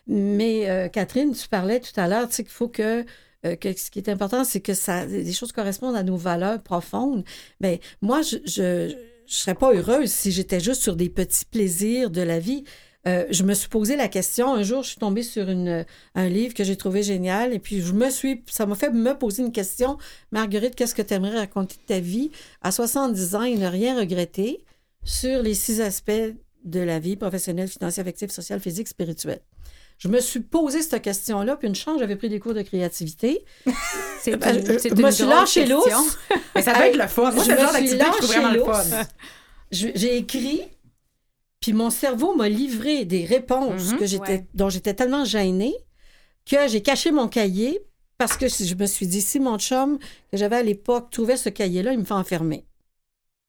Mais Catherine, tu parlais tout à l'heure, tu sais qu'il faut que, euh, que ce qui est important, c'est que ça, les choses correspondent à nos valeurs profondes. Ben moi, je je, je serais pas heureuse si j'étais juste sur des petits plaisirs de la vie. Euh, je me suis posé la question. Un jour, je suis tombée sur une, un livre que j'ai trouvé génial et puis je me suis, ça m'a fait me poser une question. Marguerite, qu'est-ce que tu aimerais raconter de ta vie? À 70 ans et ne rien regretter sur les six aspects de la vie professionnelle, financière, affective, sociale, physique, spirituelle? Je me suis posé cette question-là, puis une chance, j'avais pris des cours de créativité. C'est Ben, une- je- c'est je une me suis grosse lâchée question. lousse. Mais ça doit être le fun. Moi, je c'est le genre d'activité que je trouve vraiment le fun. J'ai écrit, puis mon cerveau m'a livré des réponses Mhm. que j'étais, Ouais. dont j'étais tellement gênée que j'ai caché mon cahier parce que je me suis dit, si mon chum que j'avais à l'époque trouvait ce cahier-là, il me fait enfermer.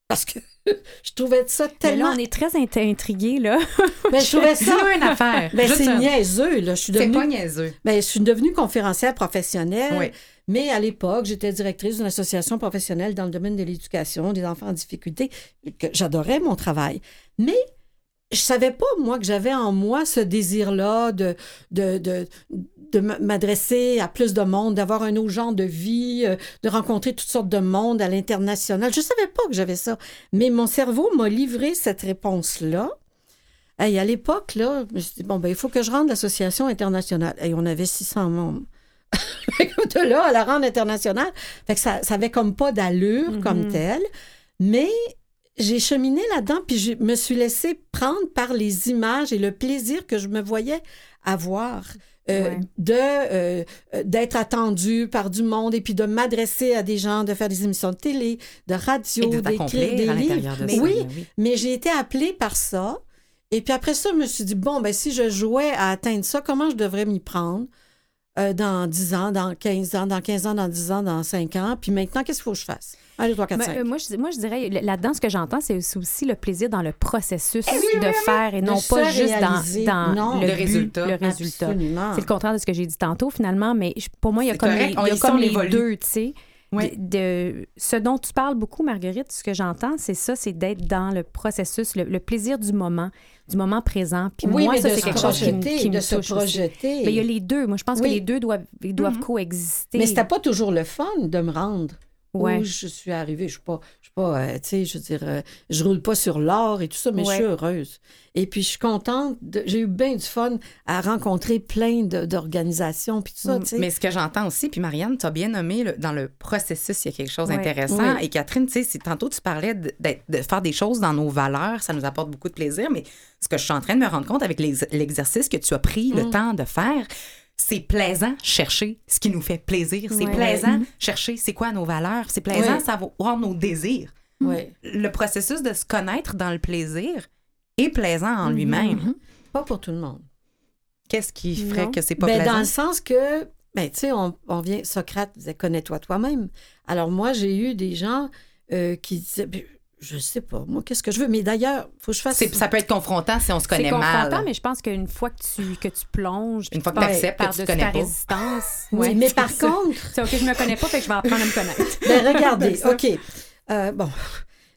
Parce que je trouvais ça Mais tellement... là, on est très int- intrigués, là. Ben, je trouvais ça... Une affaire. Ben, c'est niaiseux, là. Je suis C'est devenue... pas niaiseux. Ben, je suis devenue conférencière professionnelle. Oui. Mais à l'époque, j'étais directrice d'une association professionnelle dans le domaine de l'éducation des enfants en difficulté. J'adorais mon travail. Mais je savais pas, moi, que j'avais en moi ce désir-là de, de, de, de m'adresser à plus de monde, d'avoir un autre genre de vie, euh, de rencontrer toutes sortes de monde à l'international. Je savais pas que j'avais ça. Mais mon cerveau m'a livré cette réponse-là. Hey, à l'époque, là, je me suis dit, bon, ben, il faut que je rende l'association internationale. Et on avait 600 membres. De là à la rendre internationale, fait que ça, ça avait comme pas d'allure comme tel. Mais j'ai cheminé là-dedans, puis je me suis laissée prendre par les images et le plaisir que je me voyais avoir. euh, Ouais. de euh, euh, d'être attendue par du monde et puis de m'adresser à des gens, de faire des émissions de télé, de radio, d'écrire des à livres. l'intérieur de Mais ça. oui, oui. mais j'ai été appelée par ça. Et puis après ça, je me suis dit, bon, ben si je jouais à atteindre ça, comment je devrais m'y prendre euh, dans 10 ans, dans 15 ans, dans 15 ans, dans 10 ans, dans 5 ans? Puis maintenant, qu'est-ce qu'il faut que je fasse? 1, 2, 3, 4, Ben, 5. euh, moi, je, moi, je dirais, là-dedans, ce que j'entends, c'est aussi, aussi le plaisir dans le processus Eh de faire et non pas juste réaliser. dans, Non. le, but, résultat. le résultat. Absolument. C'est le contraire de ce que j'ai dit tantôt, finalement, mais je- pour moi, il y a comme correct, les, y a comme les deux, tu sais. Oui. De, de- ce dont tu parles beaucoup, Marguerite, ce que j'entends, c'est ça, c'est d'être dans le processus, le, le plaisir du moment, du moment présent. Puis oui, moi, mais ça, c'est quelque chose qui, me- projeter, qui me de se touche aussi. projeter. Mais il y a les deux. Moi, je pense Oui. que les deux doivent, ils doivent coexister. Mais c'était pas toujours le fun de me rendre Ouais. où je suis arrivée. Je suis pas, je suis pas, euh, tu sais, je veux dire, euh, je roule pas sur l'or et tout ça, mais je suis heureuse. Et puis, je suis contente. J'ai eu bien du fun à rencontrer plein d'organisations puis tout ça, Mm. tu sais. Mais ce que j'entends aussi, puis Marianne, tu as bien nommé, le- dans le processus, il y a quelque chose d'intéressant. Oui. Et Catherine, tu sais, tantôt tu parlais de, de faire des choses dans nos valeurs, ça nous apporte beaucoup de plaisir, mais ce que je suis en train de me rendre compte avec l'exercice que tu as pris Mm. le temps de faire, c'est plaisant chercher ce qui nous fait plaisir. C'est Ouais. plaisant chercher c'est quoi nos valeurs. C'est plaisant Ouais. savoir nos désirs. Ouais. Le processus de se connaître dans le plaisir est plaisant en lui-même. Pas pour tout le monde. Qu'est-ce qui ferait Non. que c'est pas Ben, plaisant? dans le sens que, ben, tu sais, on, on vient, Socrate disait, connais-toi toi-même. Alors, moi, j'ai eu des gens euh, qui disaient, Ben, je sais pas, moi, qu'est-ce que je veux? Mais d'ailleurs, faut que je fasse... C'est- Ça peut être confrontant si on se C'est connaît confrontant, mal. mais je pense qu'une fois que tu, que tu plonges, Une fois que tu acceptes que tu connais ta pas. résistance. Oui, ouais, mais c'est par ça. contre, C'est OK, je me connais pas, fait que je vais apprendre à me connaître. Ben, regardez. OK. Euh, bon,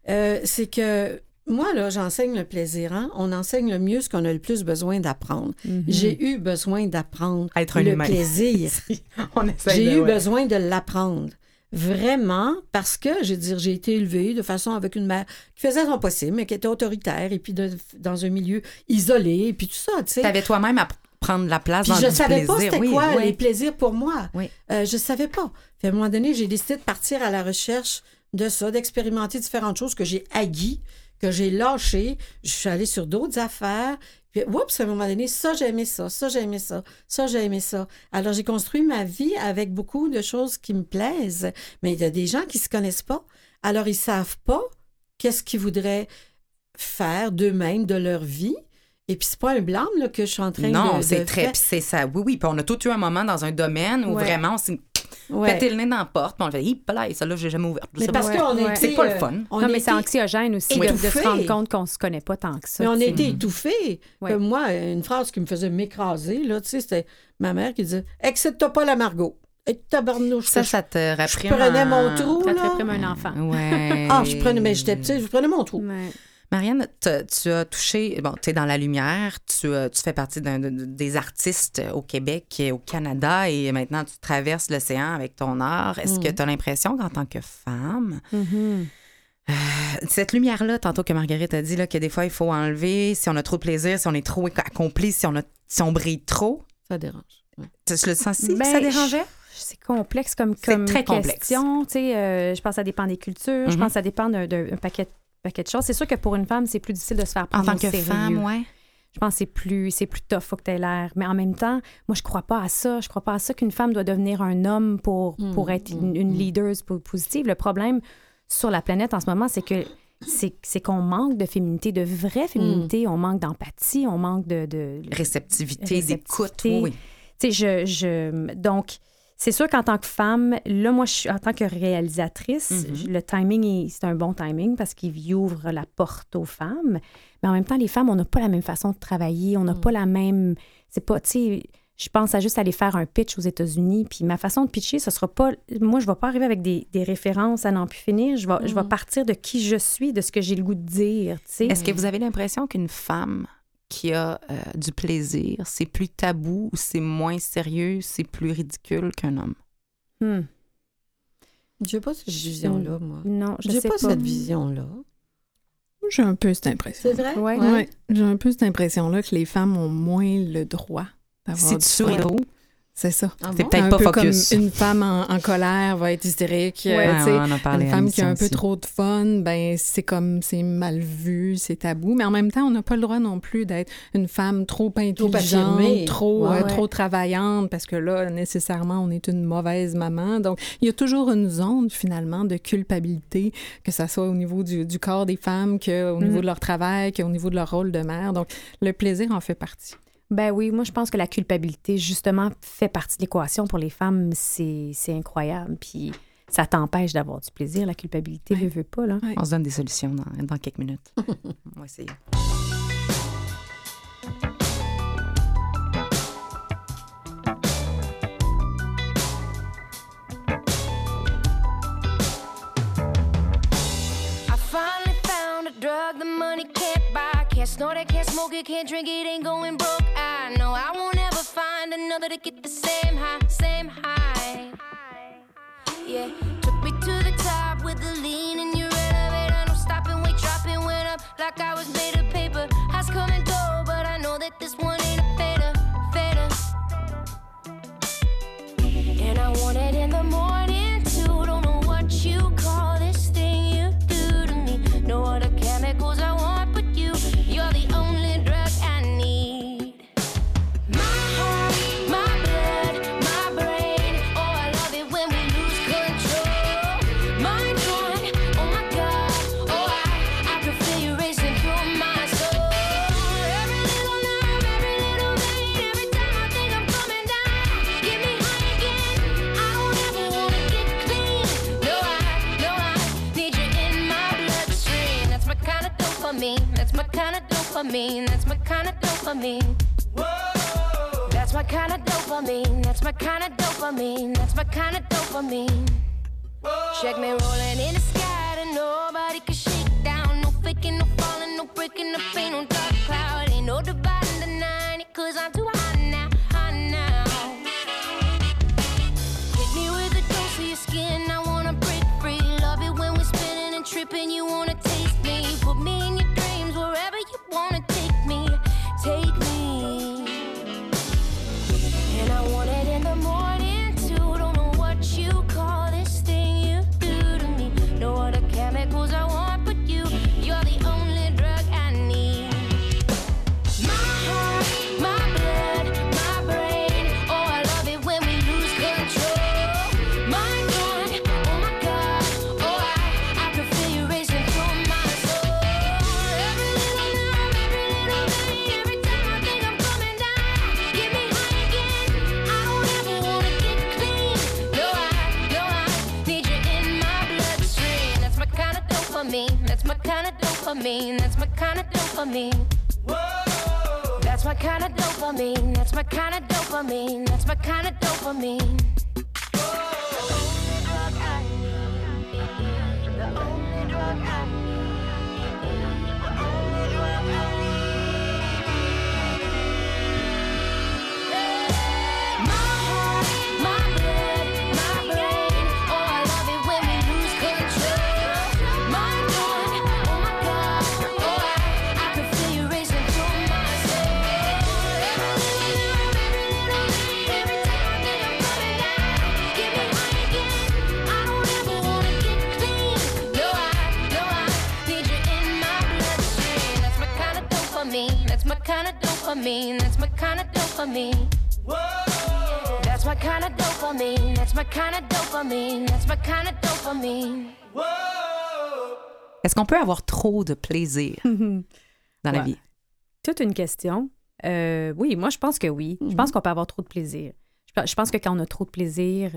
Euh, c'est que moi, là, j'enseigne le plaisir. hein. On enseigne le mieux ce qu'on a le plus besoin d'apprendre. J'ai eu besoin d'apprendre Être un le humain. plaisir. on essaie J'ai eu ouais. besoin de l'apprendre. Vraiment, parce que, je veux dire, j'ai été élevée de façon avec une mère qui faisait son possible, mais qui était autoritaire, et puis de- dans un milieu isolé, et puis tout ça, tu sais. T'avais toi-même à prendre la place Puis dans je du savais plaisir. pas c'était oui, quoi oui. les plaisirs pour moi. Oui. Euh, je savais pas. Puis à un moment donné, j'ai décidé de partir à la recherche de ça, d'expérimenter différentes choses que j'ai haïes, que j'ai lâchées. Je suis allée sur d'autres affaires. Puis, oups, à un moment donné, ça, j'ai aimé ça, ça, j'ai aimé ça, ça, j'ai aimé ça. Alors, j'ai construit ma vie avec beaucoup de choses qui me plaisent. Mais il y a des gens qui se connaissent pas. Alors, ils savent pas qu'est-ce qu'ils voudraient faire d'eux-mêmes, de leur vie. Et puis, c'est pas un blâme là, que je suis en train de Non, de c'est très. c'est ça. Oui, oui. Puis on a tout eu un moment dans un domaine où Ouais. vraiment on Ouais. pété le nez dans la porte. Puis on fait, hip là, ça là, j'ai jamais ouvert. Je Mais sais parce qu'on Ouais. C'est pas le fun. on non, mais c'est anxiogène aussi de, de se rendre compte qu'on se connaît pas tant que ça. Mais on a été étouffés. Ouais. Comme moi, une phrase qui me faisait m'écraser, là, tu sais, c'était ma mère qui disait Excite-toi pas la Margot. Et tabarnouche. Ça, je- ça te je rapprime. prenais en- mon trou, Ça te un enfant. Ouais. Ah, je prenais, mais j'étais petite, je prenais mon trou. Ouais. Marianne, tu as touché, bon, tu es dans la lumière, tu, tu fais partie d'un- de- de- des artistes au Québec et au Canada et maintenant tu traverses l'océan avec ton art. Est-ce que tu as l'impression qu'en tant que femme, Mhm. cette lumière-là, tantôt que Marguerite a dit, là, que des fois il faut enlever si on a trop de plaisir, si on est trop accompli, si on, a, si on brille trop, Ça dérange. Ouais. tu le sens si Ben, ça dérangeait? C'est complexe comme, C'est comme très complexe. question. Euh, je pense que ça dépend des cultures. Je Mhm. pense que ça dépend d'un d'un- un paquet, paquet de choses. C'est sûr que pour une femme, c'est plus difficile de se faire En prendre tant au que sérieux. femme, ouais. Je pense que c'est plus, c'est plus tough, faut que tu aies l'air. Mais en même temps, moi, je crois pas à ça. Je crois pas à ça qu'une femme doit devenir un homme pour, Mm, pour être une, mm, une mm. leader po- positive. Le problème sur la planète en ce moment, c'est que c'est c'est qu'on manque de féminité, de vraie féminité. On manque d'empathie, on manque de... de Réceptivité, Réceptivité. d'écoute, oui, oui. tu sais, je, je- Donc, c'est sûr qu'en tant que femme, là, moi, je suis en tant que réalisatrice, Mhm. le timing, est- c'est un bon timing parce qu'il ouvre la porte aux femmes. Mais en même temps, les femmes, on n'a pas la même façon de travailler, on n'a pas la même. C'est pas, tu sais, je pense à juste aller faire un pitch aux États-Unis, puis ma façon de pitcher, ce sera pas. Moi, je vais pas arriver avec des, des références à n'en plus finir. Je vais, je vais partir de qui je suis, de ce que j'ai le goût de dire, tu sais. Est-ce que vous avez l'impression qu'une femme qui a euh, du plaisir, c'est plus tabou ou c'est moins sérieux, c'est plus ridicule qu'un homme? Hmm. J'ai pas cette vision-là, moi. Non, je J'ai sais pas, pas. cette vision-là. J'ai un peu cette impression. C'est vrai? Ouais. Ouais, j'ai un peu cette impression-là que les femmes ont moins le droit d'avoir C'est du. C'est ça. Ah C'est bon? peut-être un pas peu focus. comme une femme en, en colère va être hystérique. euh, Ouais, tu sais. on en a parlé une femme qui a un peu aussi. trop de fun, ben c'est comme c'est mal vu, c'est tabou. Mais en même temps, on n'a pas le droit non plus d'être une femme trop intelligente, trop, Ouais, euh, ouais. trop travaillante, parce que là, nécessairement, on est une mauvaise maman. Donc, il y a toujours une zone finalement de culpabilité, que ça soit au niveau du, du corps des femmes, qu'au niveau de leur travail, qu'au niveau de leur rôle de mère. Donc, le plaisir en fait partie. Ben oui, moi je pense que la culpabilité justement fait partie de l'équation pour les femmes, c'est c'est incroyable. Puis ça t'empêche d'avoir du plaisir, la culpabilité, veut, veut pas là. Ouais. On se donne des solutions dans, dans quelques minutes. On va essayer. The money can't buy. Can't snort it, can't smoke it, can't drink it, ain't going broke. I know I won't ever find another to get the same high, same high. Yeah, took me to the top with the lean in your elevator. No stopping, wait, dropping, went up like I was made of paper. Highs come and dopamine. That's my kind of dopamine. Whoa. That's my kind of dopamine. That's my kind of dopamine. That's my kind of dopamine. Whoa. Check me rolling in the sky that nobody can shake down. No faking, no falling, no breaking, no pain, no dark cloud. Ain't no dividing the nine, cause I'm too hot now, hot now. Hit me with a dose of your skin, I wanna break free. Love it when we're spinning and tripping, you wanna dopamine. That's my kind dopamine. That's my kind of dopamine. That's my kind of dopamine. That's my kind of dopamine. That's my kind of dopamine. Est-ce qu'on peut avoir trop de plaisir dans la vie? Toute une question. Euh, oui, moi, je pense que oui. Mhm. Je pense qu'on peut avoir trop de plaisir. Je pe- Je pense que quand on a trop de plaisir,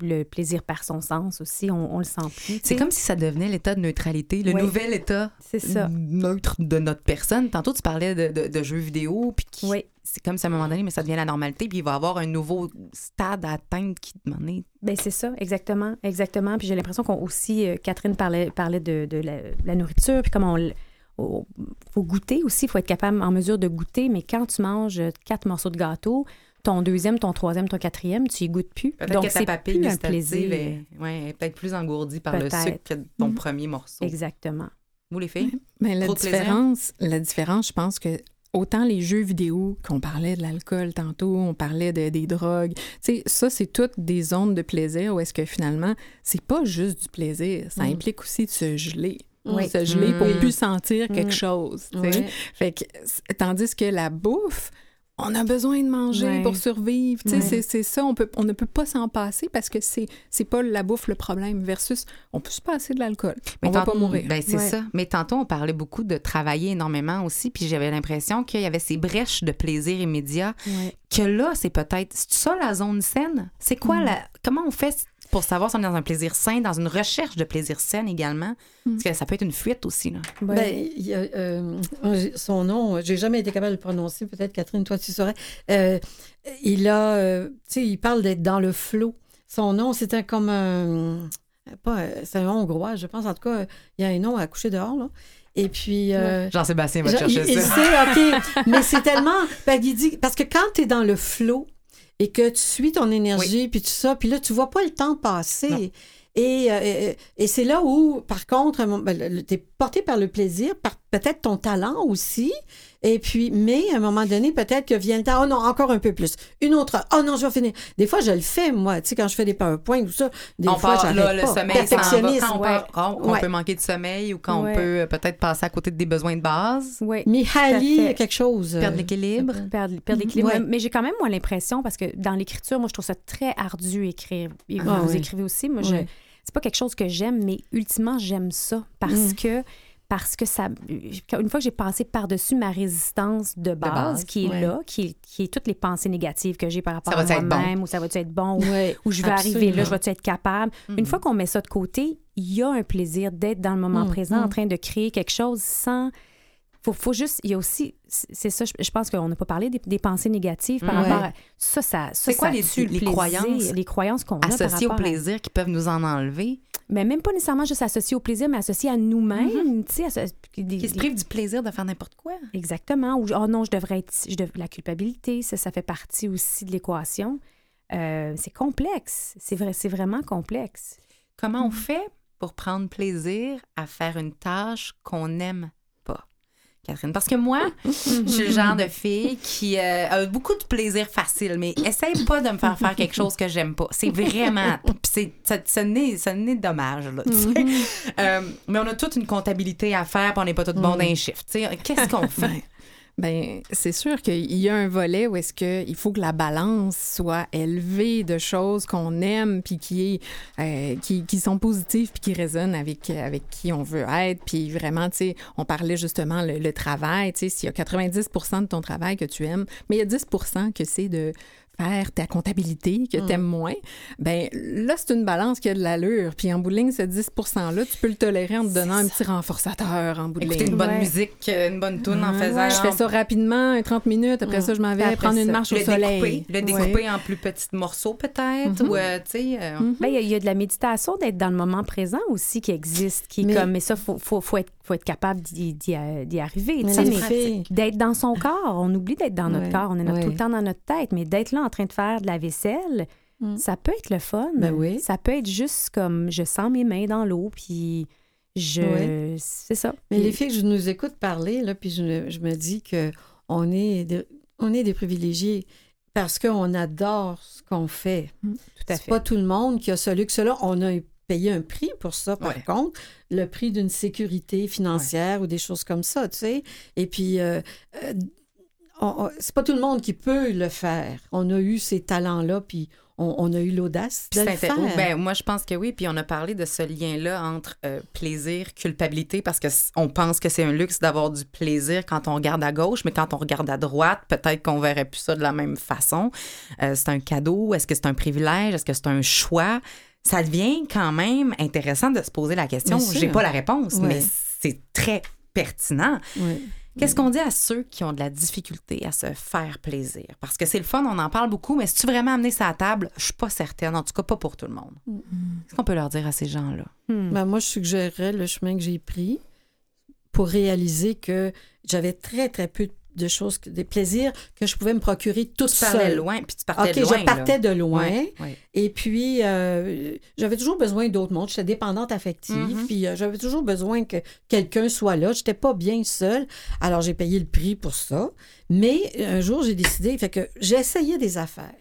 le plaisir perd son sens aussi, on, on le sent plus. C'est comme si ça devenait l'état de neutralité, le Oui. nouvel état ça. neutre de notre personne. Tantôt, tu parlais de, de- de jeux vidéo, puis qui- Oui. c'est comme si à un moment donné, mais ça devient la normalité, puis il va y avoir un nouveau stade à atteindre qui demande. Ben c'est ça, exactement, exactement. Puis j'ai l'impression qu'on aussi, euh, Catherine parlait, parlait de, de la, la nourriture, puis comment on- faut goûter aussi, il faut être capable, en mesure de goûter. Mais quand tu manges quatre morceaux de gâteau, ton deuxième, ton troisième, ton quatrième, tu y goûtes plus. Peut-être Donc c'est papille plus un plaisir. est, ouais, est peut-être plus engourdie par le sucre que ton Mhm. premier morceau. Exactement. Vous, les filles? Mais la différence, la différence, je pense que autant les jeux vidéo, qu'on parlait de l'alcool tantôt, on parlait de- des drogues, tu sais, ça, c'est toutes des zones de plaisir où est-ce que finalement, c'est pas juste du plaisir, ça Mm. implique aussi de se geler. Oui. Se geler pour Mm. plus sentir quelque Mm. chose. tu sais. Ouais. Fait que, tandis que la bouffe, on a besoin de manger Ouais. pour survivre. Ouais. c'est- ça, on, peut, on ne peut pas s'en passer parce que c'est c'est pas la bouffe le problème versus on peut se passer de l'alcool. On va tant- pas mourir. Ben, c'est Ouais. ça. Mais tantôt, on parlait beaucoup de travailler énormément aussi, puis j'avais l'impression qu'il y avait ces brèches de plaisir immédiat, que là, c'est peut-être... C'est ça, la zone saine? C'est quoi Mm. la... Comment on fait pour savoir si on est dans un plaisir sain, dans une recherche de plaisir sain également? Mm. Parce que ça peut être une fuite aussi, là. Ouais. Ben, il y a, euh, son nom, j'ai jamais été capable de le prononcer. Peut-être, Catherine, toi, tu saurais. Euh, il a, euh, tu sais, il parle d'être dans le flot. Son nom, c'était comme un. Pas, c'est un Hongrois, je pense. En tout cas, il y a un nom à coucher dehors, là. Et puis. euh, Jean-Sébastien va te Genre, chercher il, il ça. sait, OK. Mais c'est tellement. ben, il dit, parce que quand tu es dans le flot et que tu suis ton énergie, puis tout ça, puis là, tu vois pas le temps passer. Non. Et, euh, et, et c'est là où, par contre, tu es porté par le plaisir, par peut-être ton talent aussi. Et puis, mais à un moment donné, peut-être que vient le temps, oh non, encore un peu plus. Une autre, oh non, je vais finir. Des fois, je le fais, moi, tu sais, quand je fais des PowerPoint ou ça, des on fois, part, là, le pas. sommeil. Quand on, Ouais. part- quand on Ouais. peut manquer de sommeil ou quand Ouais. on peut euh, peut-être passer à côté des besoins de base, Ouais. Mihaly, quelque chose. euh, perdre l'équilibre. perdre, perdre l'équilibre. Ouais. Mais- Mais j'ai quand même, moi, l'impression, parce que dans l'écriture, moi, je trouve ça très ardu écrire. Et vous, Ah vous oui. écrivez aussi. Moi, je. C'est pas quelque chose que j'aime, mais ultimement, j'aime ça parce Mm. que parce que ça une fois que j'ai passé par-dessus ma résistance de base, base, qui est ouais. là qui est, qui est toutes les pensées négatives que j'ai par rapport Ça à moi-même ou ça va-tu être bon ou, Ouais, ou je vais arriver là je vais-tu être capable? Une fois qu'on met ça de côté il y a un plaisir d'être dans le moment Mm, présent en mm. train de créer quelque chose sans faut, faut juste, il y a aussi, c'est ça, je, je pense qu'on n'a pas parlé des, des pensées négatives par Ouais. rapport à ça, ça, ça C'est quoi ça les- tue le les plaisir, croyances les croyances qu'on a par Associés au à- plaisir qui peuvent nous en enlever, mais même pas nécessairement juste associé au plaisir, mais associé à nous-mêmes, tu sais, asso- des- Mm-hmm. qui se des- privent du plaisir de faire n'importe quoi. Exactement. Ou oh non, je devrais être. Je dev- La culpabilité, ça, ça fait partie aussi de l'équation. Euh, c'est complexe. C'est vrai, c'est vraiment complexe. Comment on fait pour prendre plaisir à faire une tâche qu'on n'aime pas? Catherine, parce que moi, je suis le genre de fille qui euh, a beaucoup de plaisir facile, mais essaye pas de me faire faire quelque chose que j'aime pas. C'est vraiment. c'est, ça, ça n'est, ça n'est dommage, là, tu sais. Euh, mais on a toute une comptabilité à faire, puis on n'est pas tous bons d'un chiffre. tu sais. Qu'est-ce qu'on fait? Ben, c'est sûr qu'il y a un volet où est-ce qu'il faut que la balance soit élevée de choses qu'on aime puis qui, euh, qui, qui sont positives puis qui résonnent avec, avec qui on veut être. Puis vraiment, tu sais, on parlait justement le, le travail, tu sais, s'il y a 90% de ton travail que tu aimes, mais il y a 10% que c'est de faire ta comptabilité que tu aimes moins, ben là, c'est une balance qui a de l'allure. Puis en bout de ligne, ce 10 %-là, tu peux le tolérer en te donnant un petit renforçateur en bout de Écouter ligne. une bonne Ouais. musique, euh, une bonne tune en faisant. Je fais ça rapidement, un 30 minutes. Après ça, je m'en vais prendre une marche le au soleil. découper, le découper en plus petits morceaux peut-être, ou euh, tu sais. euh, Ben, il y a- il y, a de la méditation, d'être dans le moment présent aussi qui existe, qui est Mais- comme. Mais ça, il faut, faut, faut, être, faut être capable d'y, euh, arriver. d'être dans son corps. On oublie d'être dans notre Ouais, corps. On est tout le temps dans notre tête. Mais d'être là en train de faire de la vaisselle, Mm. ça peut être le fun. Ben oui. Ça peut être juste comme je sens mes mains dans l'eau, puis je. C'est ça. Mais Puis- les filles, je nous écoute parler, là, puis je, me- je me dis que on est, des, on est des privilégiés parce qu'on adore ce qu'on fait. Tout à fait. pas tout le monde qui a ce luxe-là. On a payé un prix pour ça, par Ouais. contre, le prix d'une sécurité financière ou des choses comme ça, tu sais. Et puis, euh, euh, c'est pas tout le monde qui peut le faire. On a eu ces talents-là, puis on, on a eu l'audace de le faire. Ben, moi, je pense que oui. Puis on a parlé de ce lien-là entre euh, plaisir, culpabilité, parce que on pense que c'est un luxe d'avoir du plaisir quand on regarde à gauche, mais quand on regarde à droite, peut-être qu'on verrait plus ça de la même façon. Euh, c'est un cadeau? Est-ce que c'est un privilège? Est-ce que c'est un choix? Ça devient quand même intéressant de se poser la question. J'ai pas la réponse, mais c'est très pertinent. Qu'est-ce qu'on dit à ceux qui ont de la difficulté à se faire plaisir? Parce que c'est le fun, on en parle beaucoup, mais si tu vraiment amené ça à table, je suis pas certaine, en tout cas pas pour tout le monde. Qu'est-ce qu'on peut leur dire à ces gens-là? Hmm. Ben, moi, je suggérerais le chemin que j'ai pris pour réaliser que j'avais très, très peu de choses, que- des plaisirs que je pouvais me procurer toute Tu seule. loin, puis tu partais de loin. je partais là. de loin. Et puis, euh, j'avais toujours besoin d'autres mondes. J'étais dépendante affective. Mhm. Puis, euh, j'avais toujours besoin que quelqu'un soit là. J'étais pas bien seule. Alors, j'ai payé le prix pour ça. Mais un jour, j'ai décidé. Fait que j'ai essayé des affaires.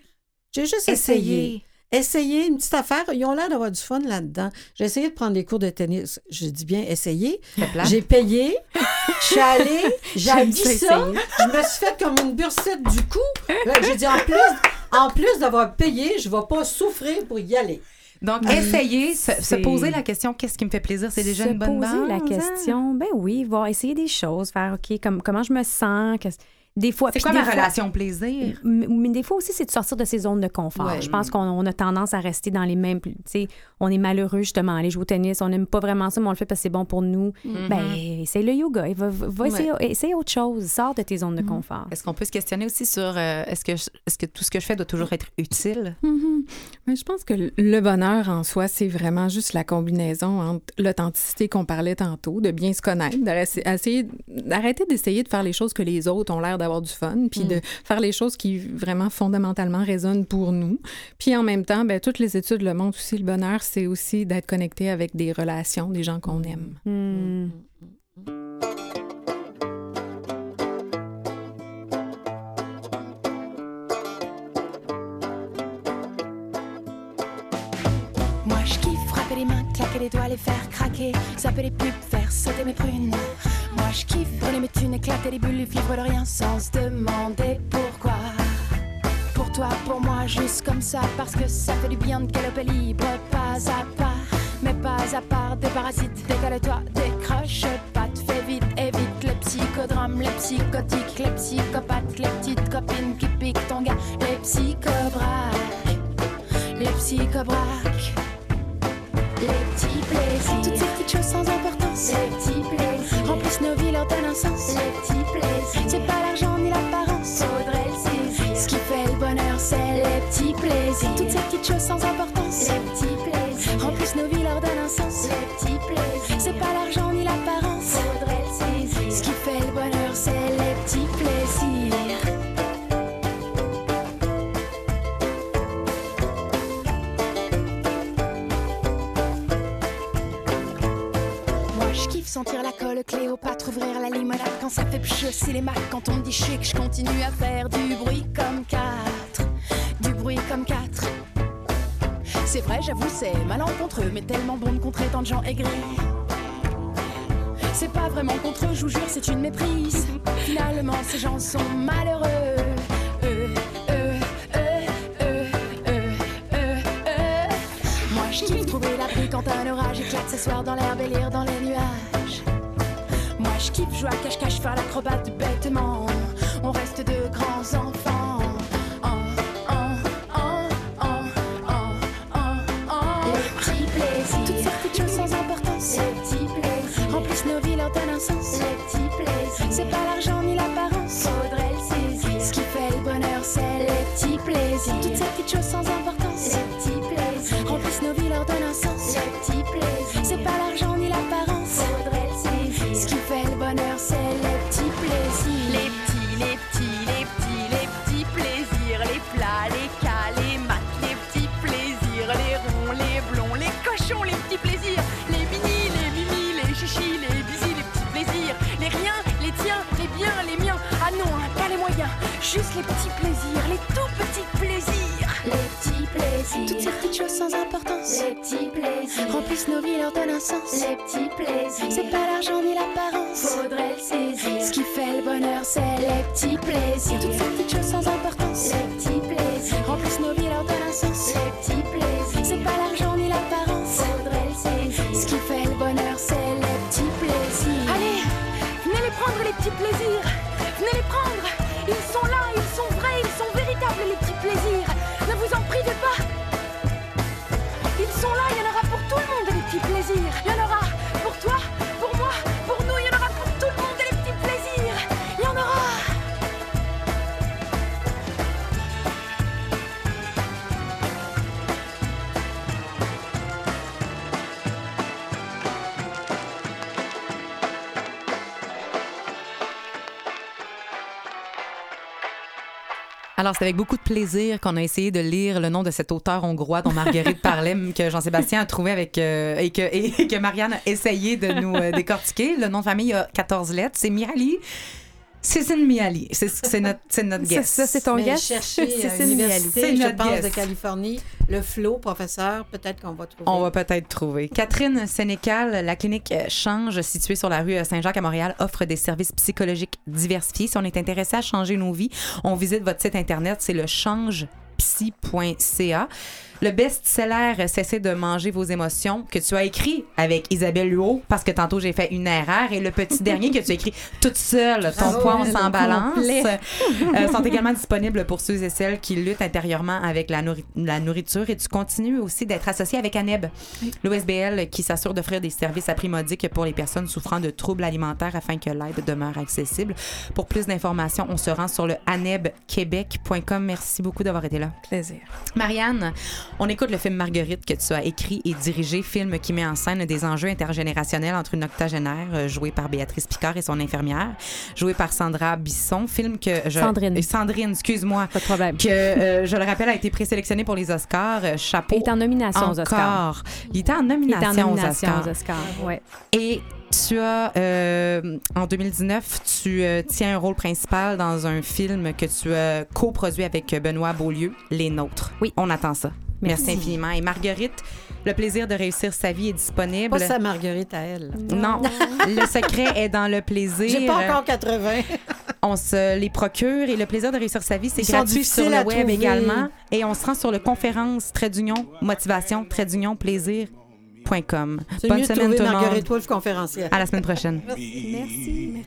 J'ai juste essayé. Essayer une petite affaire. Ils ont l'air d'avoir du fun là-dedans. J'ai essayé de prendre des cours de tennis. Je dis bien plate. J'ai payé. Je suis allée. J'ai dit ça. Je me suis fait comme une bursette du cou. Là, J'ai dit en plus, en plus d'avoir payé, je vais pas souffrir pour y aller. Donc, essayer, se, se poser la question qu'est-ce qui me fait plaisir, c'est déjà se une bonne poser base. la hein? question. Ben oui, voir, essayer des choses, faire OK, comme, comment je me sens. que- des fois. C'est quoi des ma fois- relation plaisir? Mais des fois aussi, c'est de sortir de ses zones de confort. Ouais. Je pense qu'on on a tendance à rester dans les mêmes. Tu sais, on est malheureux, justement, aller jouer au tennis. On n'aime pas vraiment ça, mais on le fait parce que c'est bon pour nous. Mm-hmm. Ben, essaye le yoga. Va, va- va Ouais. essayer, essaye autre chose. Sors de tes zones Mm-hmm. de confort. Est-ce qu'on peut se questionner aussi sur euh, est-ce que, je- est-ce que tout ce que je fais doit toujours être utile? Mhm. Mais je pense que le- bonheur en soi, c'est vraiment juste la combinaison entre l'authenticité qu'on parlait tantôt, de bien se connaître, d'arrêter d'essayer de faire les choses que les autres ont l'air d'avoir du fun, puis de faire les choses qui vraiment fondamentalement résonnent pour nous. Puis en même temps, ben, toutes les études le montrent aussi, le bonheur, c'est aussi d'être connecté avec des relations, des gens qu'on aime. Hmm. Moi je kiffe frapper les mains, claquer les doigts, les faire craquer, zapper les pubs, faire sauter mes prunes. Moi je kiffe brûler mes thunes, éclater les bulles, vivre de rien sans se demander pourquoi. Pour toi, pour moi, juste comme ça, parce que ça fait du bien de galoper libre, pas à pas, mais pas à part des parasites. Décale-toi, décroche pas, te fais vite, évite les psychodrames, les psychotiques, les psychopathes, les petites copines qui piquent ton gars, les psychobraques les psychobraques, les petits plaisirs, toutes ces petites choses sans importance, les petits Les petits plaisirs. C'est pas l'argent ni l'apparence. Faudrait le saisir. Ce qui fait le bonheur, c'est les petits plaisirs. Toutes ces petites choses sans importance. Les petits plaisirs. Remplissent nos vies, leur donnent un sens. Les petits plaisirs. C'est pas l'argent ni l'apparence. Faudrait le saisir. Ce qui fait le bonheur, c'est les petits plaisirs. Moi je kiffe sentir la colle Cléopâtre ouvrir la limonade quand ça fait pchosser les macs quand on me dit chic je continue à faire du bruit comme quatre du bruit comme quatre c'est vrai j'avoue c'est malencontreux mais tellement bon de contrer tant de gens aigris c'est pas vraiment contre eux, je vous jure, c'est une méprise. Finalement, ces gens sont malheureux. Euh, euh, euh, euh, euh, euh, euh. Moi, je trouver l'abri quand un orage éclate, s'asseoir dans l'herbe et dans les nuages. Je kiffe jouer à cache-cache, faire l'acrobate bêtement. On reste de grands enfants. Oh, oh, oh. Les petits plaisirs. Toutes ces petites choses sans importance. Les petits plaisirs. Remplissent nos vies, leur donnent un sens. Les petits plaisirs. C'est pas l'argent ni l'apparence. Faudrait le saisir. Ce qui fait le bonheur, c'est les petits plaisirs. Toutes ces petites choses sans importance. Juste les petits plaisirs, les tout petits plaisirs. Les petits plaisirs. Toutes ces petites choses sans importance. Les petits plaisirs. Remplissent nos vies, leur donnent un sens. Les petits plaisirs. C'est pas l'argent ni l'apparence. Faudrait le saisir. Ce qui fait le bonheur, c'est les petits plaisirs. Toutes ces petites choses sans importance. Les petits plaisirs. Remplissent nos vies, leur donnent un sens. Les petits plaisirs. C'est pas l'argent ni l'apparence. Faudrait le saisir. Ce qui fait le bonheur, c'est les petits plaisirs. Allez, venez les prendre, les petits plaisirs. C'est avec beaucoup de plaisir qu'on a essayé de lire le nom de cet auteur hongrois dont Marguerite parlait, que Jean-Sébastien a trouvé avec, euh, et, que, Marianne a essayé de nous euh, décortiquer. Le nom de famille a 14 lettres. C'est Mihaly. Cécile Mihaly. C'est c'est notre, c'est notre Ça, guess. ça, c'est ton Mais guess? chercher à Cécile C'est je notre pense, guess. de Californie, le Flo, professeur, peut-être qu'on va trouver. On va peut-être trouver. Catherine Sénécal, la clinique euh, Change, située sur la rue euh, Saint-Jacques à Montréal, offre des services psychologiques diversifiés. Si on est intéressé à changer nos vies, on visite votre site internet, c'est le changepsy.ca. Le best-seller Cessez de manger vos émotions que tu as écrit avec Isabelle Huot, parce que tantôt j'ai fait une erreur, et le petit dernier que tu as écrit toute seule, ton Bravo, poids, on s'en balance, euh, sont également disponibles pour ceux et celles qui luttent intérieurement avec la, nourri- la nourriture. Et tu continues aussi d'être associé avec ANEB, l'OSBL, qui s'assure d'offrir des services aprimodiques pour les personnes souffrant de troubles alimentaires afin que l'aide demeure accessible. Pour plus d'informations, on se rend sur le anebquebec.com. Merci beaucoup d'avoir été là. Plaisir. Marianne, on écoute le film Marguerite que tu as écrit et dirigé, film qui met en scène des enjeux intergénérationnels entre une octogénaire euh, jouée par Béatrice Picard et son infirmière, jouée par Sandra Bisson, film que je... Sandrine. Euh, Sandrine, excuse-moi. Pas de problème. Que, euh, je le rappelle, a été présélectionné pour les Oscars. Chapeau. Il est en nomination aux Oscars. Il était en Il est nomination, en nomination aux Oscars. aux Oscars. Ouais. Et tu as, euh, en 2019, tu euh, tiens un rôle principal dans un film que tu as coproduit avec Benoît Beaulieu, Les Nôtres. Oui. On attend ça. Merci, Merci. infiniment. Et Marguerite, le plaisir de réussir sa vie est disponible. Pas sa Marguerite à elle. Non, le secret est dans le plaisir. J'ai pas encore 80. On se les procure et le plaisir de réussir sa vie, c'est gratuit sur le web trouver. également. Et on se rend sur le conférence trait d'union, motivation, trait d'union, plaisir.com. C'est Bonne mieux de semaine trouver tout le monde. Marguerite Wolf conférencière. À la semaine prochaine. Merci. Merci.